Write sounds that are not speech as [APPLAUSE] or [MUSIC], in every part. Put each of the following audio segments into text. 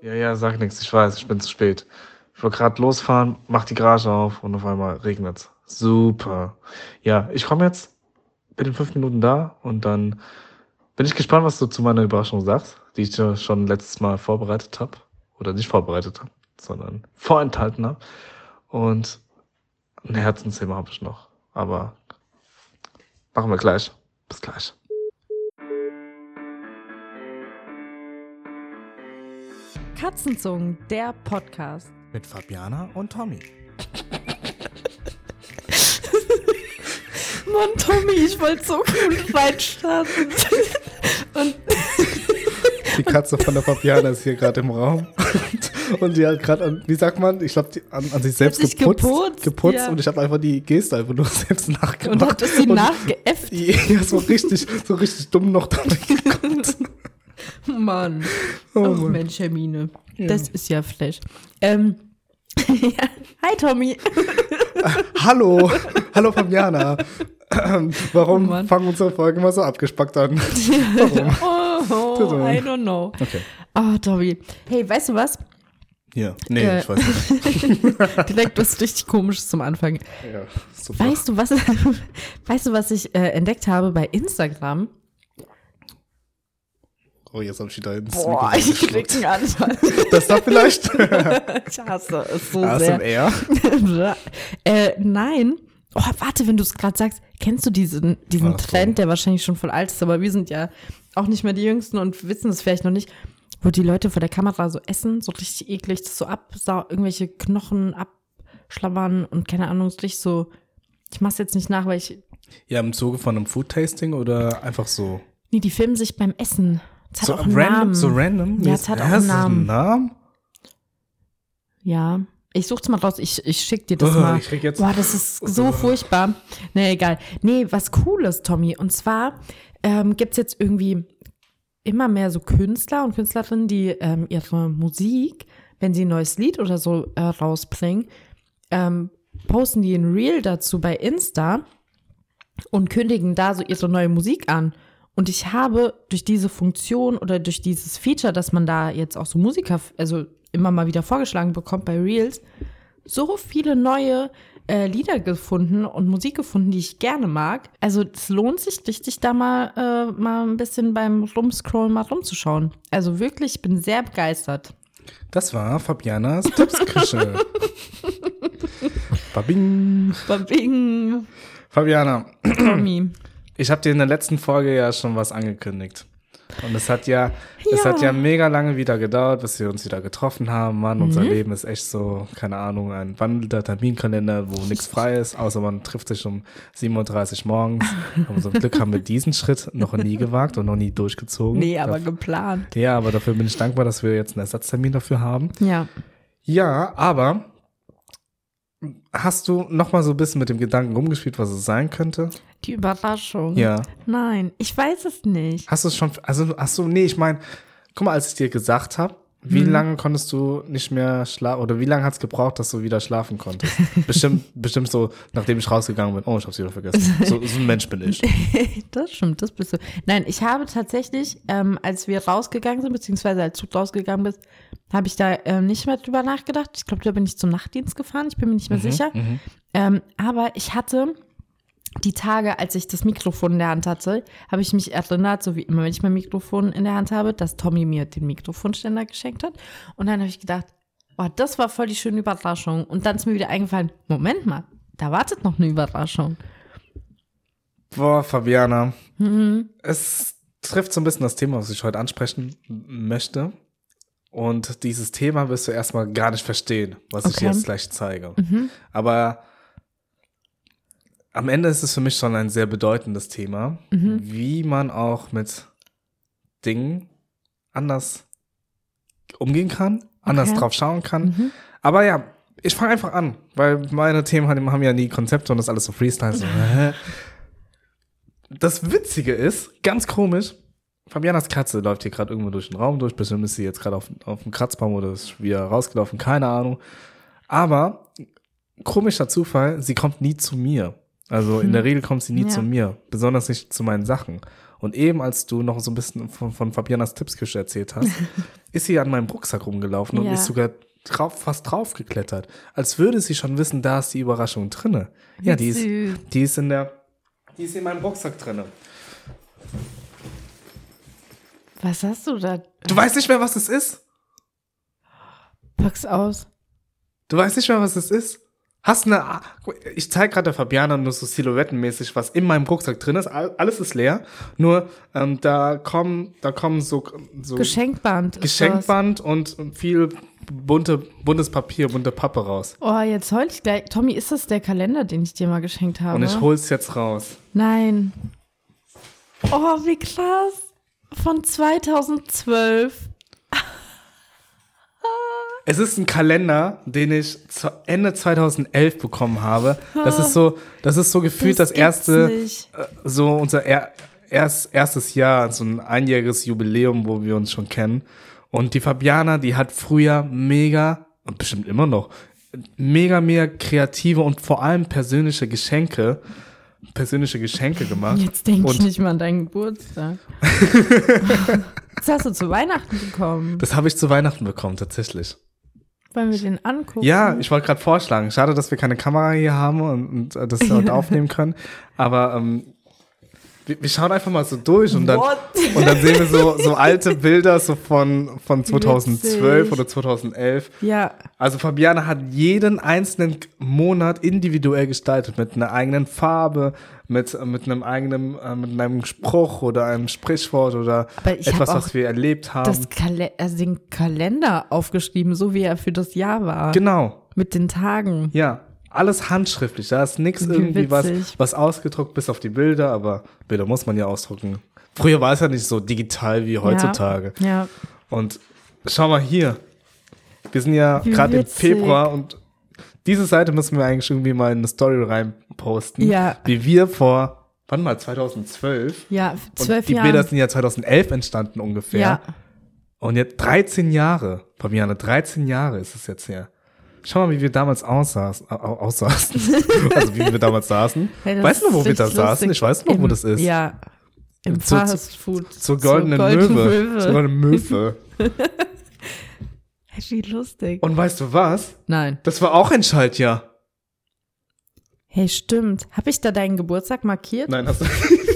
Ja, ja, sag nichts, ich weiß, ich bin zu spät. Ich wollte gerade losfahren, mach die Garage auf und auf einmal regnet's. Super. Ja, ich komme jetzt, bin in fünf Minuten da und dann bin ich gespannt, was du zu meiner Überraschung sagst, die ich dir schon letztes Mal vorbereitet habe. Oder nicht vorbereitet habe, sondern vorenthalten habe. Und ein Herzensthema habe ich noch. Aber machen wir gleich. Bis gleich. Katzenzungen, der Podcast. Mit Fabiana und Tommy. [LAUGHS] Mann, Tommy, ich wollte so cool reinstarten. Und Die Katze von der Fabiana ist hier gerade im Raum. Und, die hat gerade, an- wie sagt man, ich glaube, an, an sich selbst sich geputzt. geputzt, geputzt ja. und ich habe einfach die Geste einfach nur [LAUGHS] selbst nachgemacht. und hat es sie nachgeäfft. [LAUGHS] Ja, so richtig, so richtig dumm noch da gekommen. [LAUGHS] Mann. Oh Ach Mann. Mensch, Hermine. Das ist ja Flash. Ähm, [LAUGHS] ja. Hi, Tommy. [LAUGHS] Hallo, hallo Fabiana. Ähm, Warum Oh fangen unsere Folgen immer so abgespackt an? Warum? Oh, Bitte. I don't know. Okay. Oh, Tommy. Hey, weißt du was? Hier. Nee, Äh. ich weiß nicht. Direkt was richtig komisches zum Anfang. Ja, super. Weißt du, was, weißt du, was ich äh, entdeckt habe bei Instagram? Oh, jetzt habe ich wieder ins Boah, Mikrofon [LAUGHS] ich krieg einen Anfall. [LAUGHS] Das da vielleicht? [LAUGHS] Ich hasse es so sehr. ASMR. äh, nein. Oh, warte, wenn du es gerade sagst, kennst du diesen, diesen Ach so. Trend, der wahrscheinlich schon voll alt ist, aber wir sind ja auch nicht mehr die Jüngsten und wissen es vielleicht noch nicht, wo die Leute vor der Kamera so essen, so richtig eklig, das so absau irgendwelche Knochen abschlabbern und keine Ahnung, so richtig so. Ich mach's jetzt nicht nach, weil ich. Ja, im Zuge von einem Food-Tasting oder einfach so? Nee, die filmen sich beim Essen. Das hat so auch einen random? Namen. So random? Ja, es hat auch einen es Namen. Namen? Ja. Ich such's mal raus, ich, ich schick dir das Oh, mal. ich krieg jetzt- Boah, das ist so [LAUGHS] furchtbar. Nee, egal. Nee, was Cooles, Tommy. Und zwar ähm, gibt's jetzt irgendwie immer mehr so Künstler und Künstlerinnen, die ähm, ihre Musik, wenn sie ein neues Lied oder so äh, rausbringen, ähm, posten die ein Reel dazu bei Insta und kündigen da so ihre neue Musik an. Und ich habe durch diese Funktion oder durch dieses Feature, dass man da jetzt auch so Musiker, also immer mal wieder vorgeschlagen bekommt bei Reels, so viele neue äh, Lieder gefunden und Musik gefunden, die ich gerne mag. Also es lohnt sich richtig, da mal, äh, mal ein bisschen beim Rumscrollen mal rumzuschauen. Also wirklich, ich bin sehr begeistert. Das war Fabianas Tippsküche. [LAUGHS] Babing. Babing, Fabiana, Tommy. Ich habe dir in der letzten Folge ja schon was angekündigt. Und es hat ja, es Ja. hat ja mega lange wieder gedauert, bis wir uns wieder getroffen haben. Mann, unser Mhm. Leben ist echt so, keine Ahnung, ein wandelnder Terminkalender, wo nichts [LAUGHS] frei ist, außer man trifft sich um 7.30 Uhr morgens. Aber zum Glück haben wir diesen Schritt noch nie gewagt und noch nie durchgezogen. Nee, aber Daf- geplant. ja, aber dafür bin ich dankbar, dass wir jetzt einen Ersatztermin dafür haben. Ja. Ja, aber hast du noch mal so ein bisschen mit dem Gedanken rumgespielt, was es sein könnte? Die Überraschung. Ja. Nein, ich weiß es nicht. Hast du es schon, also hast du, nee, ich meine, guck mal, als ich dir gesagt habe, wie Mhm. lange konntest du nicht mehr schlafen, oder wie lange hat es gebraucht, dass du wieder schlafen konntest? [LAUGHS] bestimmt, bestimmt so, nachdem ich rausgegangen bin, oh, ich hab's wieder vergessen. So, so ein Mensch bin ich. [LAUGHS] Das stimmt, das bist du. Nein, ich habe tatsächlich, ähm, als wir rausgegangen sind, beziehungsweise als du rausgegangen bist, habe ich da ähm, nicht mehr drüber nachgedacht. Ich glaube, da bin ich zum Nachtdienst gefahren. Ich bin mir nicht mehr sicher. Ähm, aber ich hatte die Tage, als ich das Mikrofon in der Hand hatte, habe ich mich erinnert, so wie immer, wenn ich mein Mikrofon in der Hand habe, dass Tommy mir den Mikrofonständer geschenkt hat. Und dann habe ich gedacht, oh, das war voll die schöne Überraschung. Und dann ist mir wieder eingefallen, Moment mal, da wartet noch eine Überraschung. Boah, Fabiana, Mhm. es trifft so ein bisschen das Thema, was ich heute ansprechen möchte. Und dieses Thema wirst du erstmal gar nicht verstehen, was ich Okay. jetzt gleich zeige. Mhm. Aber am Ende ist es für mich schon ein sehr bedeutendes Thema, Mhm. wie man auch mit Dingen anders umgehen kann, anders Okay. drauf schauen kann. Mhm. Aber ja, ich fange einfach an, weil meine Themen haben ja nie Konzepte und das alles so Freestyle. So. [LAUGHS] das Witzige ist, ganz komisch, Fabianas Katze läuft hier gerade irgendwo durch den Raum durch. Bestimmt ist sie jetzt gerade auf, auf dem Kratzbaum oder ist wieder rausgelaufen, keine Ahnung. Aber komischer Zufall, sie kommt nie zu mir. Also in der Regel kommt sie nie Ja. zu mir, besonders nicht zu meinen Sachen. Und eben, als du noch so ein bisschen von, von Fabianas Tippsküche erzählt hast, [LAUGHS] ist sie an meinem Rucksack rumgelaufen und Ja. ist sogar drauf, fast drauf geklettert. Als würde sie schon wissen, da ist die Überraschung drinne. Ja, die ist, die ist in der, die ist in meinem Rucksack drinne. Was hast du da? Du weißt nicht mehr, was es ist? Pack's aus. Du weißt nicht mehr, was es ist? Hast eine, ich zeige gerade der Fabiana nur so silhouettenmäßig, was in meinem Rucksack drin ist. All- Alles ist leer. Nur ähm, da kommen, da kommen so, so Geschenkband. Geschenkband und viel bunte, buntes Papier, bunte Pappe raus. Oh, jetzt heul ich gleich. Tommy, ist das der Kalender, den ich dir mal geschenkt habe? Und ich hol's jetzt raus. Nein. Oh, wie krass. Von 2012. [LAUGHS] Es ist ein Kalender, den ich zu Ende 2011 bekommen habe. Das ist so, das ist so gefühlt das, gibt's erste, nicht. äh, so unser er, erst, erstes Jahr, so ein einjähriges Jubiläum, wo wir uns schon kennen. Und die Fabiana, die hat früher mega, und bestimmt immer noch, mega, mega kreative und vor allem persönliche Geschenke, persönliche Geschenke gemacht. Jetzt denke ich nicht mal an deinen Geburtstag. [LAUGHS] das hast du zu Weihnachten bekommen. das habe ich zu Weihnachten bekommen, tatsächlich. Wollen wir den angucken? Ja, ich wollte gerade vorschlagen. Schade, dass wir keine Kamera hier haben und, und äh, das dort [LAUGHS] aufnehmen können. Aber ähm, wir, wir schauen einfach mal so durch und dann, What? und dann sehen wir so, so alte Bilder so von, von 2012 Witzig. oder 2011. Ja. Also Fabiana hat jeden einzelnen Monat individuell gestaltet mit einer eigenen Farbe, mit, mit einem eigenen, äh, mit einem Spruch oder einem Sprichwort oder etwas, was wir erlebt haben. Das Kale also den Kalender aufgeschrieben, so wie er für das Jahr war. genau. Mit den Tagen. Ja, alles handschriftlich. Da ist nichts Wie irgendwie was, was ausgedruckt, bis auf die Bilder, aber Bilder muss man ja ausdrucken. Früher war es ja nicht so digital wie heutzutage. Ja. ja. Und schau mal hier. Wir sind ja gerade im. Februar und diese Seite müssen wir eigentlich irgendwie mal in eine Story reinposten. Ja. Wie wir vor, wann mal, 2012? Ja, Und zwölf die Jahre. Bilder sind ja 2011 entstanden ungefähr. Ja. Und jetzt 13 Jahre, Fabiane, 13 Jahre ist es jetzt her. Schau mal, wie wir damals aussaßen, au- au- aussaßen. [LAUGHS] also wie wir damals saßen. Hey, weißt du noch, wo wir da saßen? Ich weiß noch, wo Im- das ist. Ja. Im Zur- Fast Food. Zur goldenen Golden Möwe. Zur goldenen Möwe. [LAUGHS] Hey, Wie lustig. Und weißt du was? Nein. Das war auch ein Schaltjahr. Hey, stimmt. Habe ich da deinen Geburtstag markiert? Nein, hast du, [LAUGHS]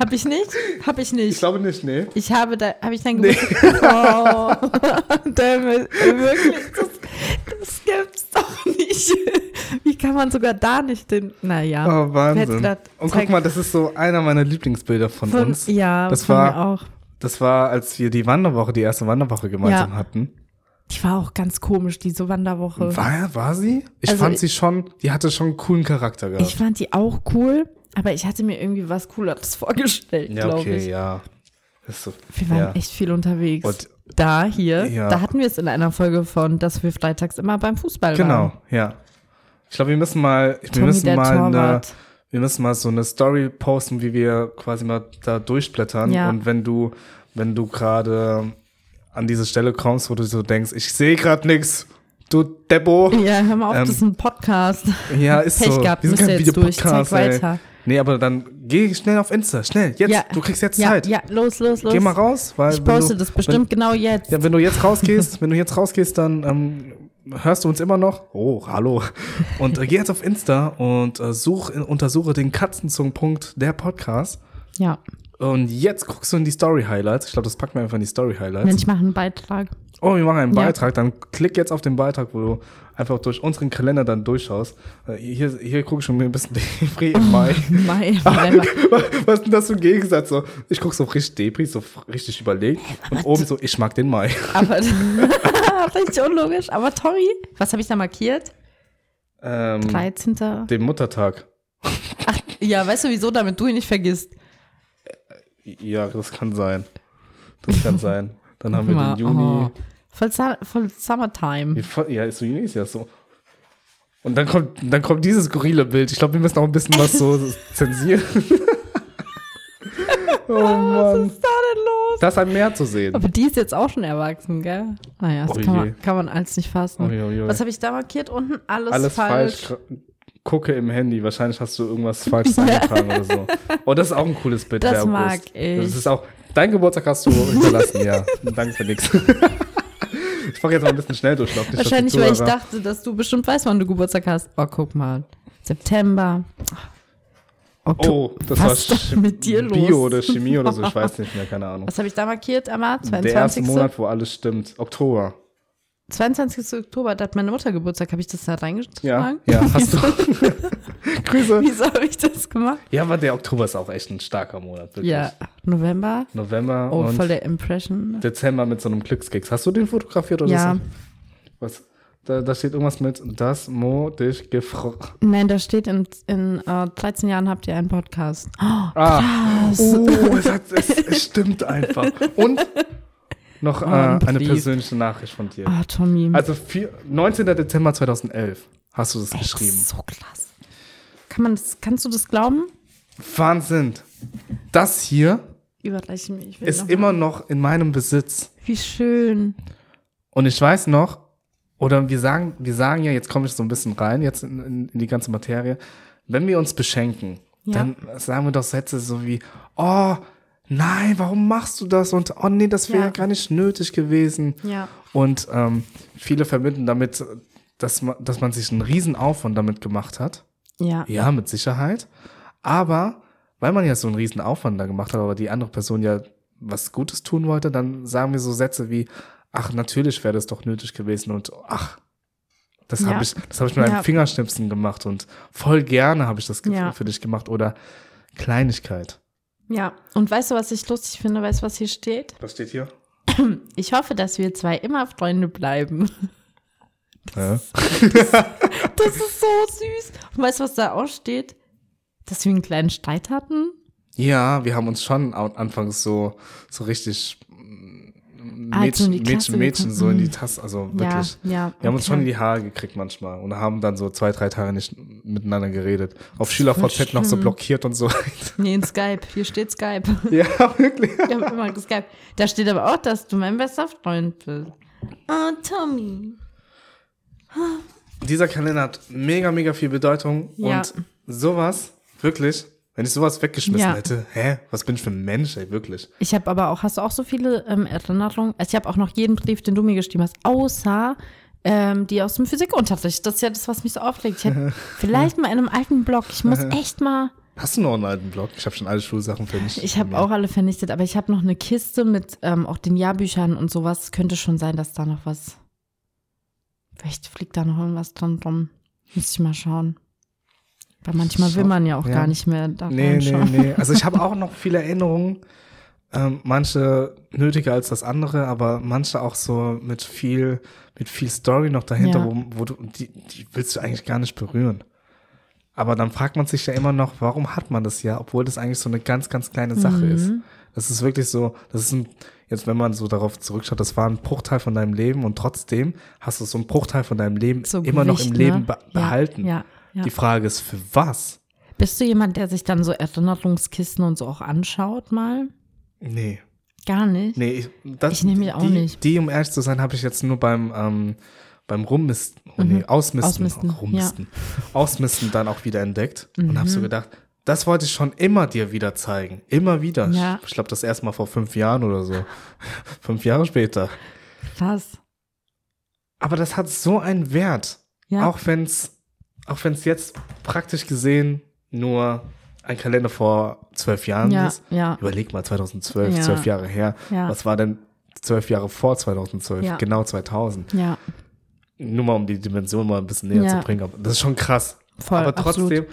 Habe ich nicht? Habe ich ich nicht. glaube nicht, nee. Ich habe da, habe ich deinen Geburtstag? [LAUGHS] Oh, [LAUGHS] damit, wirklich, das, das gibt's doch nicht. Wie kann man sogar da nicht den, naja. Oh, Wahnsinn. Und guck mal, das ist so einer meiner Lieblingsbilder von, Von, uns. ja, Das von war- mir auch. Das war, als wir die Wanderwoche, die erste Wanderwoche gemeinsam Ja. hatten. Die war auch ganz komisch, diese Wanderwoche. War, war sie? Ich Also fand ich- sie schon, die hatte schon einen coolen Charakter gehabt. Ich fand die auch cool, aber ich hatte mir irgendwie was Cooleres [LAUGHS] vorgestellt, ja, glaube okay, ich. ja. So, Wir waren ja. echt viel unterwegs. Und- da hier, Ja. da hatten wir es in einer Folge von, dass wir freitags immer beim Fußball Genau, waren. ja. Ich glaube, wir müssen mal, wir Tommy, müssen der mal eine, wir müssen mal so eine Story posten, wie wir quasi mal da durchblättern. Ja. Und wenn du, wenn du gerade an diese Stelle kommst, wo du so denkst, ich sehe gerade nix, du Deppo. Ja, hör mal auf, Ähm, das ist ein Podcast. Ja, ist Pech so. gehabt, wir sind kein jetzt durch. Zeig ey. Nee, aber dann geh schnell auf Insta, schnell, jetzt, Ja. du kriegst jetzt Ja, Zeit. ja, los, los, los. Geh mal raus, weil Ich wenn poste du, das bestimmt genau jetzt. Wenn, ja, wenn du jetzt rausgehst, wenn du jetzt rausgehst, dann ähm, hörst du uns immer noch. Oh, hallo. Und äh, geh jetzt auf Insta und äh, such, untersuche den Katzenzungenpunkt der Podcast. Ja, Und jetzt guckst du in die Story Highlights. Ich glaube, das packen wir einfach in die Story Highlights. Mensch, ich mache einen Beitrag. Oh, wir machen einen Ja. Beitrag. Dann klick jetzt auf den Beitrag, wo du einfach durch unseren Kalender dann durchschaust. Äh, Hier, hier gucke ich schon ein bisschen [LAUGHS] Depri im Mai. [LAUGHS] Mai. [LAUGHS] Was ist denn das für ein Gegensatz? So, ich gucke so richtig Depri, so richtig überlegt. Und oben so, ich mag den Mai. Aber richtig unlogisch. Aber Tommy, was habe ich da markiert? Ähm, 13. den Muttertag. Ja, weißt du wieso, damit du ihn nicht vergisst? Ja, das kann sein. Das kann sein. Dann haben wir den Juni. oh. Voll, voll Summertime. Ja, ist so ist ja so. Und dann kommt, dann kommt dieses skurrile Bild. Ich glaube, wir müssen auch ein bisschen was so [LAUGHS] zensieren. [LAUGHS] oh Was Mann. ist da denn los? Da ist ein Meer zu sehen. Aber die ist jetzt auch schon erwachsen, gell? Naja, das Oh kann man, kann man alles nicht fassen. Ui, ui, ui. Was habe ich da markiert? Unten alles, Alles falsch. falsch. gucke im Handy. Wahrscheinlich hast du irgendwas Falsches eingetragen oder so. [LAUGHS] Oh, das ist auch ein cooles Bild. Das August. mag ich. Das ist auch, dein Geburtstag hast du hinterlassen, ja. Danke für nichts. Ich mache jetzt mal ein bisschen schnell durch. Die Wahrscheinlich, weil ich dachte, dass du bestimmt weißt, wann du Geburtstag hast. Oh, guck mal. September. Oktober. Oh, das Was war ist mit dir los? Bio oder Chemie oder so, ich weiß [LAUGHS] nicht mehr, keine Ahnung. Was habe ich da markiert, Emma? Der erste 22. Monat, wo alles stimmt. Oktober. 22. Oktober, da hat meine Mutter Geburtstag. Habe ich das da Ja, reingetragen? ja, hast du. [LAUGHS] Grüße. Wieso habe ich das gemacht? Ja, aber der Oktober ist auch echt ein starker Monat, wirklich. Ja, November. November Oh, und voll der Impression. Dezember mit so einem Glückskeks. Hast du den fotografiert oder Ja. so? Was? Da, da steht irgendwas mit, das Mo dich gefreut. Nein, da steht in, in äh, 13 Jahren habt ihr einen Podcast. Oh, Ah, oh, es, hat, es, es stimmt einfach. Und noch äh, ein eine persönliche Nachricht von dir. Ah, Tommy. Also vier, 19. Dezember 2011 hast du das Ey, das geschrieben. ist so krass. Kann man das, kannst du das glauben? Wahnsinn. Das hier Überreiche mir. Ich will ist noch immer noch in meinem Besitz. Wie schön. Und ich weiß noch, oder wir sagen, wir sagen ja, jetzt komme ich so ein bisschen rein, jetzt in, in, in die ganze Materie, wenn wir uns beschenken, Ja. dann sagen wir doch Sätze so wie, oh, nein, warum machst du das? Und oh nee, das wäre Ja. gar nicht nötig gewesen. Ja. Und ähm, viele verbinden damit, dass man, dass man sich einen riesen Aufwand damit gemacht hat. Ja. Ja, mit Sicherheit. Aber weil man ja so einen riesen Aufwand da gemacht hat, aber die andere Person ja was Gutes tun wollte, dann sagen wir so Sätze wie, ach, natürlich wäre das doch nötig gewesen und ach, das Ja. habe ich, das habe ich mit einem Ja. Fingerschnipsen gemacht und voll gerne habe ich das Ja. für dich gemacht oder Kleinigkeit. Ja. Und weißt du, was ich lustig finde? Weißt du, was hier steht? Was steht hier? Ich hoffe, dass wir zwei immer Freunde bleiben. [LAUGHS] Ja. Das ist so süß. Und weißt du, was da auch steht? Dass wir einen kleinen Streit hatten? ja, wir haben uns schon anfangs so, so richtig Also Mädchen, die Klasse Mädchen, Mädchen so in die Mhm. Tasse, also wirklich. Ja, ja. Wir haben uns okay. schon in die Haare gekriegt manchmal und haben dann so zwei, drei Tage nicht miteinander geredet. Auf SchülerVZ noch so blockiert und so. Nee, in Skype. Hier steht Skype. [LAUGHS] ja, wirklich. Wir haben immer geskypt. Da steht aber auch, dass du mein bester Freund bist. Oh, Tommy. Dieser Kalender hat mega, mega viel Bedeutung Ja. und sowas, wirklich, wenn ich sowas weggeschmissen Ja. hätte, hä, was bin ich für ein Mensch, ey, wirklich. Ich habe aber auch, hast du auch so viele ähm, Erinnerungen? Also ich habe auch noch jeden Brief, den du mir geschrieben hast, außer ähm, die aus dem Physikunterricht. Das ist ja das, was mich so aufregt. Ich hätte [LAUGHS] vielleicht mal in einem alten Blog, ich muss [LAUGHS] echt mal, Hast du noch einen alten Blog? Ich habe schon alle Schulsachen mich. ich habe auch alle vernichtet, aber ich habe noch eine Kiste mit ähm, auch den Jahrbüchern und sowas. Könnte schon sein, dass da noch was, vielleicht fliegt da noch irgendwas dran rum. Müsste ich mal schauen. Weil manchmal will man ja auch ja. gar nicht mehr da Nee, nee, reinschauen. nee. Also ich habe auch noch viele Erinnerungen. Ähm, manche nötiger als das andere, aber manche auch so mit viel, mit viel Story noch dahinter, Ja. wo, wo du, die, die willst du eigentlich gar nicht berühren. Aber dann fragt man sich ja immer noch, warum hat man das ja, obwohl das eigentlich so eine ganz, ganz kleine Sache Mhm. ist. Das ist wirklich so, das ist ein, jetzt wenn man so darauf zurückschaut, das war ein Bruchteil von deinem Leben und trotzdem hast du so einen Bruchteil von deinem Leben So immer noch im Gewicht, Leben ne? Ja, behalten. Ja, ja. Die Frage ist, für was? Bist du jemand, der sich dann so Erinnerungskisten und so auch anschaut mal? Nee. Gar nicht. Nee, ich, das, Ich nehme die auch die, nicht. Die, um ehrlich zu sein, habe ich jetzt nur beim, ähm, beim Rummisten, oh nee, Ausmisten, Mhm. Ausmisten, oh, Rummisten, Ausmisten dann auch wieder entdeckt und habe Mhm. so gedacht, das wollte ich schon immer dir wieder zeigen. Immer wieder. Ja. Ich glaube, das erste Mal vor fünf Jahren oder so. [LAUGHS] fünf Jahre später. Krass. Aber das hat so einen Wert. Ja. Auch wenn es auch wenn's jetzt praktisch gesehen nur ein Kalender vor zwölf Jahren Ja, ist. ja. Überleg mal, 2012, Ja. zwölf Jahre her. Was war denn zwölf Jahre vor 2012? Ja. Genau 2000. Ja, Nur mal, um die Dimension mal ein bisschen näher zu bringen. Das ist schon krass. voll. aber trotzdem, absolut.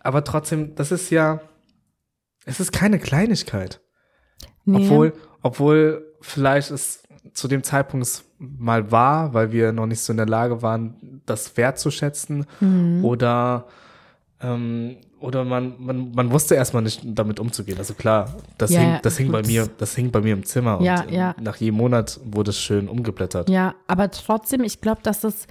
aber trotzdem, das ist ja, es ist keine Kleinigkeit. Nee. Obwohl, obwohl vielleicht es zu dem Zeitpunkt es mal war, weil wir noch nicht so in der Lage waren, das wertzuschätzen Mhm. oder ähm, oder man, man, man wusste erstmal nicht damit umzugehen. Also klar, das Ja, hing, das hing bei mir, das hing bei mir im Zimmer Ja, und ja. nach jedem Monat wurde es schön umgeblättert. Ja, aber trotzdem, ich glaube, dass es,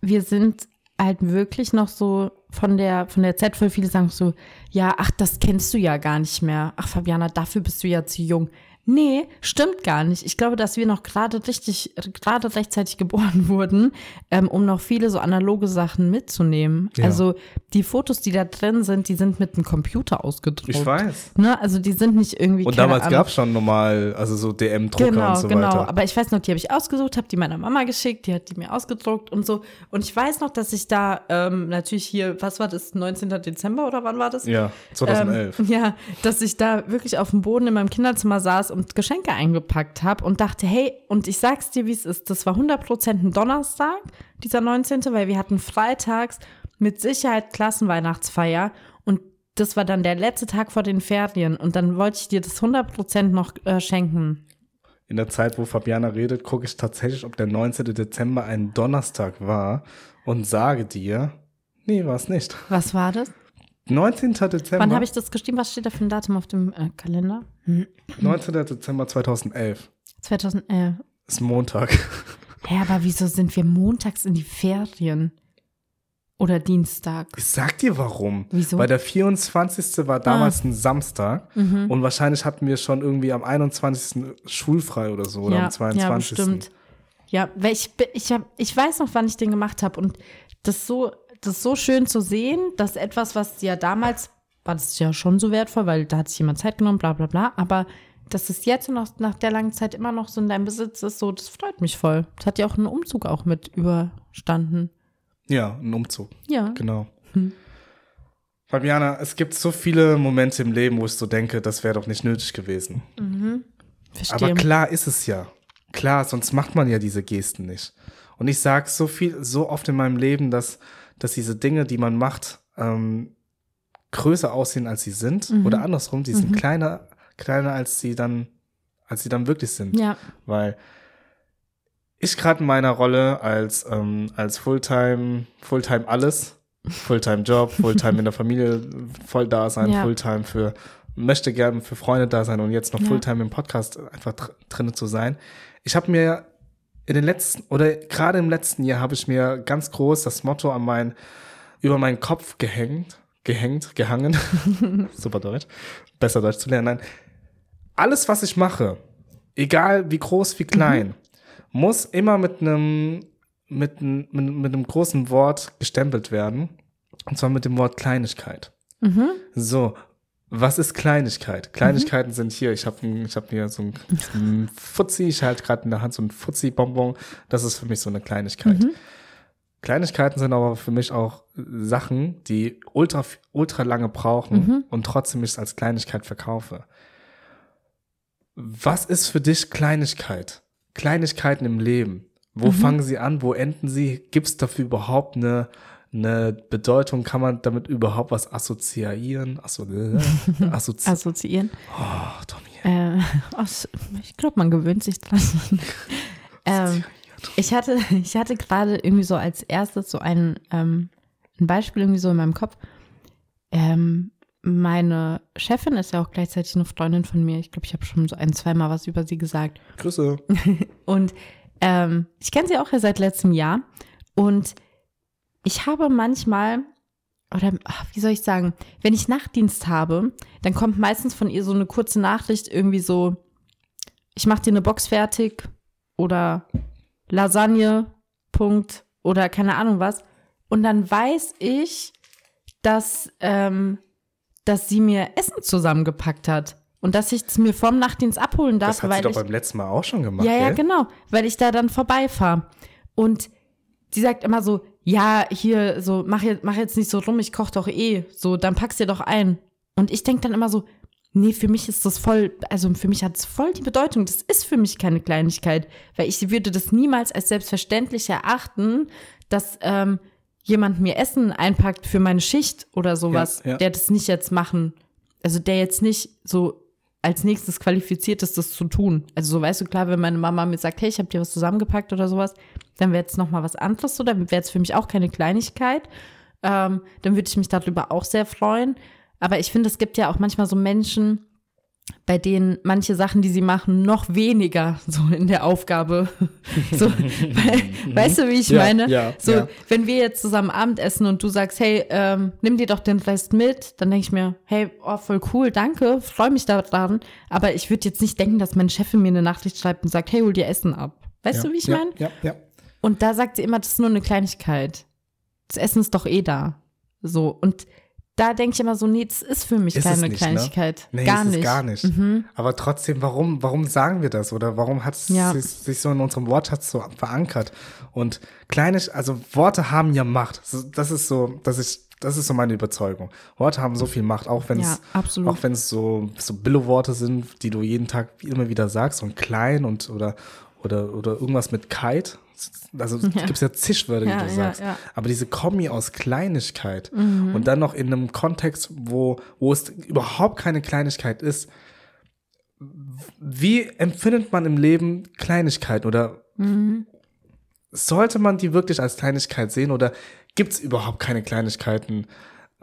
wir sind halt wirklich noch so von der, von der Zeit, voll viele sagen so, ja, ach, das kennst du ja gar nicht mehr. Ach, Fabiana, dafür bist du ja zu jung. Nee, stimmt gar nicht. Ich glaube, dass wir noch gerade richtig, gerade rechtzeitig geboren [LAUGHS] wurden, ähm, um noch viele so analoge Sachen mitzunehmen. Ja. Also die Fotos, die da drin sind, die sind mit einem Computer ausgedruckt. Ich weiß. Ne? Also die sind nicht irgendwie. Und damals gab es schon normal, also so DM-Drucker Genau, und so genau. weiter. Aber ich weiß noch, die habe ich ausgesucht, habe die meiner Mama geschickt, die hat die mir ausgedruckt und so. Und ich weiß noch, dass ich da ähm, natürlich hier, was war das, 19. Dezember oder wann war das? ja, 2011. Ähm, [LAUGHS] ja, dass ich da wirklich auf dem Boden in meinem Kinderzimmer saß und Geschenke eingepackt habe und dachte, hey, und ich sag's dir, wie es ist, das war 100% ein Donnerstag, dieser 19., weil wir hatten freitags mit Sicherheit Klassenweihnachtsfeier und das war dann der letzte Tag vor den Ferien und dann wollte ich dir das 100% noch äh, schenken. In der Zeit, wo Fabiana redet, gucke ich tatsächlich, ob der 19. Dezember ein Donnerstag war und sage dir, nee, war es nicht. Was war das? 19. Dezember. Wann habe ich das geschrieben? Was steht da für ein Datum auf dem äh, Kalender? 19. Dezember 2011. 2011. Ist Montag. [LAUGHS] Hä, aber wieso sind wir montags in die Ferien? Oder Dienstag? Ich sag dir warum. Wieso? Ah. Mhm. Weil der 24. war damals ein Samstag und wahrscheinlich hatten wir schon irgendwie am 21. schulfrei oder so oder am 22. Ja, bestimmt. Ja, weil ich, ich, hab, ich weiß noch, wann ich den gemacht habe und das so, das ist so schön zu sehen, dass etwas, was ja damals war das ja schon so wertvoll, weil da hat sich jemand Zeit genommen, bla bla bla, aber dass es jetzt nach, nach der langen Zeit immer noch so in deinem Besitz ist, so, das freut mich voll. Das hat ja auch einen Umzug auch mit überstanden. Ja, ein Umzug. Ja. Genau. Fabiana, es gibt so viele Momente im Leben, wo ich so denke, das wäre doch nicht nötig gewesen. Verstehe. Aber klar ist es ja. Klar, sonst macht man ja diese Gesten nicht. Und ich sage so viel, so oft in meinem Leben, dass, dass diese Dinge, die man macht, ähm, größer aussehen, als sie sind. Mhm. Oder andersrum, die sind kleiner, kleiner, als sie dann, als sie dann wirklich sind. Ja. Weil ich gerade in meiner Rolle als, ähm, als Fulltime, Fulltime alles, Fulltime Job, Fulltime in der [LAUGHS] Familie voll da sein, Ja. Fulltime für, möchte gerne für Freunde da sein und jetzt noch Ja. Fulltime im Podcast einfach dr drinne zu sein. Ich habe mir in den letzten, oder gerade im letzten Jahr habe ich mir ganz groß das Motto an mein, über meinen Kopf gehängt, gehängt, gehangen, [LAUGHS] super Deutsch, besser Deutsch zu lernen, nein, alles, was ich mache, egal wie groß, wie klein, muss immer mit einem mit, mit, mit einem großen Wort gestempelt werden. Und zwar mit dem Wort Kleinigkeit. So, was ist Kleinigkeit? Kleinigkeiten sind hier, ich habe ich hab hier so ein, [LAUGHS] Fuzzi, ich halte gerade in der Hand so ein Fuzzi-Bonbon. Das ist für mich so eine Kleinigkeit. Kleinigkeiten sind aber für mich auch Sachen, die ultra, ultra lange brauchen und trotzdem ich es als Kleinigkeit verkaufe. Was ist für dich Kleinigkeit? Kleinigkeiten im Leben. Wo fangen sie an? Wo enden sie? Gibt es dafür überhaupt eine, eine Bedeutung? Kann man damit überhaupt was assoziieren? Asso [LAUGHS] assozi Assoziieren. oh, Tommy. Äh, ich glaube, man gewöhnt sich dran. [LAUGHS] ähm, ich hatte, ich hatte gerade irgendwie so als erstes so ein, ähm, ein Beispiel irgendwie so in meinem Kopf. Ähm, meine Chefin ist ja auch gleichzeitig eine Freundin von mir. Ich glaube, ich habe schon so ein, zweimal was über sie gesagt. Grüße. [LAUGHS] Und ähm, ich kenne sie auch ja seit letztem Jahr. Und ich habe manchmal, oder ach, wie soll ich sagen, wenn ich Nachtdienst habe, dann kommt meistens von ihr so eine kurze Nachricht, irgendwie so, ich mache dir eine Box fertig oder Lasagne, Punkt, oder keine Ahnung was. Und dann weiß ich, dass, ähm, dass sie mir Essen zusammengepackt hat. Und dass ich es mir vorm Nachtdienst abholen darf, Das hat weil sie doch ich beim letzten Mal auch schon gemacht, ja, ja, gell? genau, weil ich da dann vorbeifahre. Und sie sagt immer so, ja, hier, so, mach jetzt, mach jetzt nicht so rum, ich koch doch eh. So, dann packst dir doch ein. Und ich denke dann immer so, nee, für mich ist das voll, also für mich hat es voll die Bedeutung. Das ist für mich keine Kleinigkeit, weil ich würde das niemals als selbstverständlich erachten, dass ähm, jemand mir Essen einpackt für meine Schicht oder sowas, Ja, ja. der das nicht jetzt machen, also der jetzt nicht so als nächstes qualifiziert ist, das zu tun. Also so weißt du, klar, wenn meine Mama mir sagt, hey, ich habe dir was zusammengepackt oder sowas, dann wäre es nochmal was anderes so, dann wäre es für mich auch keine Kleinigkeit. Ähm, dann würde ich mich darüber auch sehr freuen. Aber ich finde, es gibt ja auch manchmal so Menschen, bei denen manche Sachen, die sie machen, noch weniger so in der Aufgabe. [LAUGHS] so, weil, weißt du, wie ich Ja, meine? ja, so, ja. wenn wir jetzt zusammen Abendessen und du sagst, hey, ähm, nimm dir doch den Rest mit, dann denke ich mir, hey, oh, voll cool, danke, freue mich daran. Aber ich würde jetzt nicht denken, dass meine Chefin mir eine Nachricht schreibt und sagt, hey, hol dir Essen ab. Weißt du, wie ich meine? Ja, ja. Und da sagt sie immer, das ist nur eine Kleinigkeit. Das Essen ist doch eh da. So. Und da denke ich immer so, nee, das ist für mich Ist keine nicht, ne? Kleinigkeit. Nee, gar ist es nicht. gar nicht. Mhm. Aber trotzdem, warum, warum sagen wir das? Oder warum hat es Ja. sich, sich so in unserem Wortschatz so verankert? Und kleine, also Worte haben ja Macht. Das ist so, das ist, das ist so meine Überzeugung. Worte haben so viel Macht, auch wenn Ja, es, absolut. auch wenn es so, so Billo-Worte sind, die du jeden Tag immer wieder sagst und klein und, oder, oder, oder irgendwas mit Kite. Also [LAUGHS] Ja. gibt es ja zig Wörter, die Ja, du sagst. ja. Aber diese Kommi aus Kleinigkeit Mhm. und dann noch in einem Kontext, wo, wo es überhaupt keine Kleinigkeit ist, wie empfindet man im Leben Kleinigkeit oder sollte man die wirklich als Kleinigkeit sehen oder gibt es überhaupt keine Kleinigkeiten,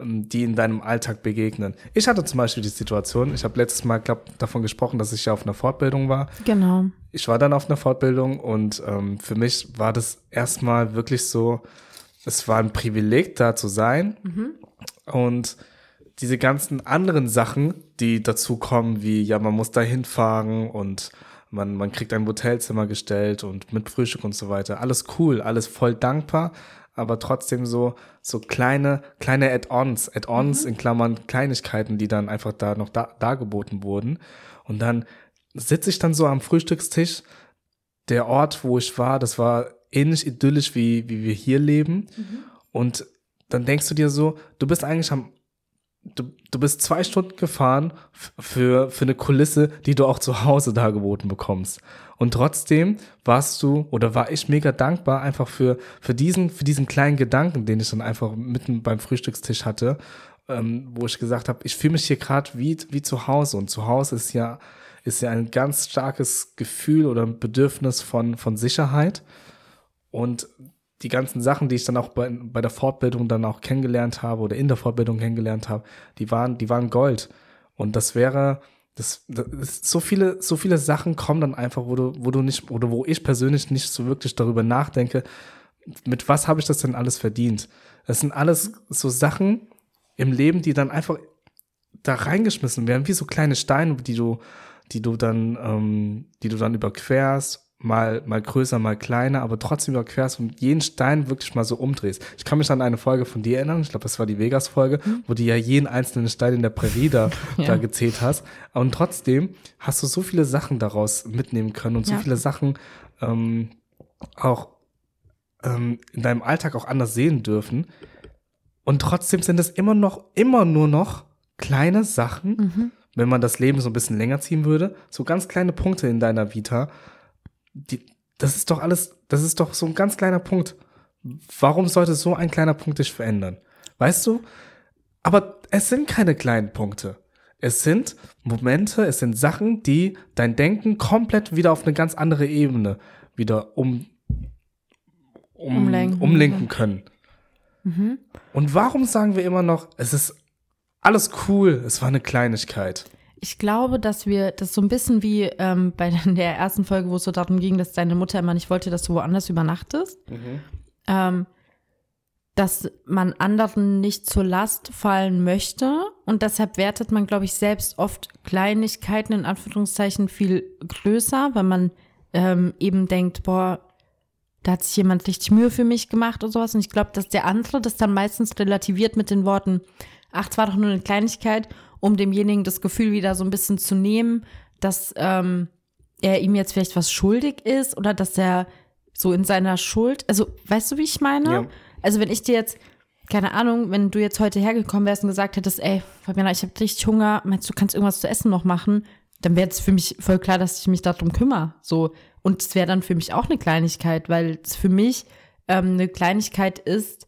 ähm, die in deinem Alltag begegnen? Ich hatte zum Beispiel die Situation, ich habe letztes Mal glaub, davon gesprochen, dass ich ja auf einer Fortbildung war. Genau. Ich war dann auf einer Fortbildung und ähm, für mich war das erstmal wirklich so, es war ein Privileg, da zu sein. Und diese ganzen anderen Sachen, die dazu kommen, wie ja, man muss da hinfahren und man, man kriegt ein Hotelzimmer gestellt und mit Frühstück und so weiter. Alles cool, alles voll dankbar, aber trotzdem so, so kleine, kleine Add-ons, Add-ons in Klammern Kleinigkeiten, die dann einfach da noch da, dargeboten wurden. Und dann sitze ich dann so am Frühstückstisch. Der Ort, wo ich war, das war ähnlich idyllisch, wie, wie wir hier leben. Und dann denkst du dir so, du bist eigentlich am, du, du bist zwei Stunden gefahren für, für eine Kulisse, die du auch zu Hause dargeboten bekommst. Und trotzdem warst du oder war ich mega dankbar einfach für, für diesen, für diesen kleinen Gedanken, den ich dann einfach mitten beim Frühstückstisch hatte, ähm, wo ich gesagt habe, ich fühle mich hier gerade wie, wie zu Hause. Und zu Hause ist ja, ist ja ein ganz starkes Gefühl oder ein Bedürfnis von, von Sicherheit. Und die ganzen Sachen, die ich dann auch bei, bei der Fortbildung dann auch kennengelernt habe oder in der Fortbildung kennengelernt habe, die waren, die waren Gold. Und das wäre, das, das ist so viele, so viele Sachen kommen dann einfach, wo du, wo du nicht, oder wo ich persönlich nicht so wirklich darüber nachdenke, mit was habe ich das denn alles verdient? Das sind alles so Sachen im Leben, die dann einfach da reingeschmissen werden, wie so kleine Steine, die du, die du dann, ähm, die du dann überquerst, mal, mal größer, mal kleiner, aber trotzdem überquerst und jeden Stein wirklich mal so umdrehst. Ich kann mich an eine Folge von dir erinnern, ich glaube, das war die Vegas-Folge, wo du ja jeden einzelnen Stein in der Prärie da, [LAUGHS] Ja. da gezählt hast. Und trotzdem hast du so viele Sachen daraus mitnehmen können und so Ja. viele Sachen ähm, auch ähm, in deinem Alltag auch anders sehen dürfen. Und trotzdem sind es immer noch, immer nur noch kleine Sachen, Mhm. Wenn man das Leben so ein bisschen länger ziehen würde, so ganz kleine Punkte in deiner Vita, die, das ist doch alles, das ist doch so ein ganz kleiner Punkt. Warum sollte so ein kleiner Punkt dich verändern? Weißt du? Aber es sind keine kleinen Punkte. Es sind Momente, es sind Sachen, die dein Denken komplett wieder auf eine ganz andere Ebene wieder um, um, Umlenken. umlenken können. Mhm. Und warum sagen wir immer noch, es ist alles cool, es war eine Kleinigkeit? Ich glaube, dass wir das so ein bisschen wie ähm, bei [LAUGHS] der ersten Folge, wo es so darum ging, dass deine Mutter immer nicht wollte, dass du woanders übernachtest, ähm, dass man anderen nicht zur Last fallen möchte und deshalb wertet man, glaube ich, selbst oft Kleinigkeiten in Anführungszeichen viel größer, weil man ähm, eben denkt, boah, da hat sich jemand richtig Mühe für mich gemacht und sowas. Und ich glaube, dass der andere das dann meistens relativiert mit den Worten, ach, es war doch nur eine Kleinigkeit, um demjenigen das Gefühl wieder so ein bisschen zu nehmen, dass ähm, er ihm jetzt vielleicht was schuldig ist oder dass er so in seiner Schuld, also weißt du, wie ich meine? Ja. Also wenn ich dir jetzt, keine Ahnung, wenn du jetzt heute hergekommen wärst und gesagt hättest, ey, Fabiana, ich habe richtig Hunger, meinst du, kannst irgendwas zu essen noch machen? Dann wäre es für mich voll klar, dass ich mich darum kümmere. So. Und es wäre dann für mich auch eine Kleinigkeit, weil es für mich ähm, eine Kleinigkeit ist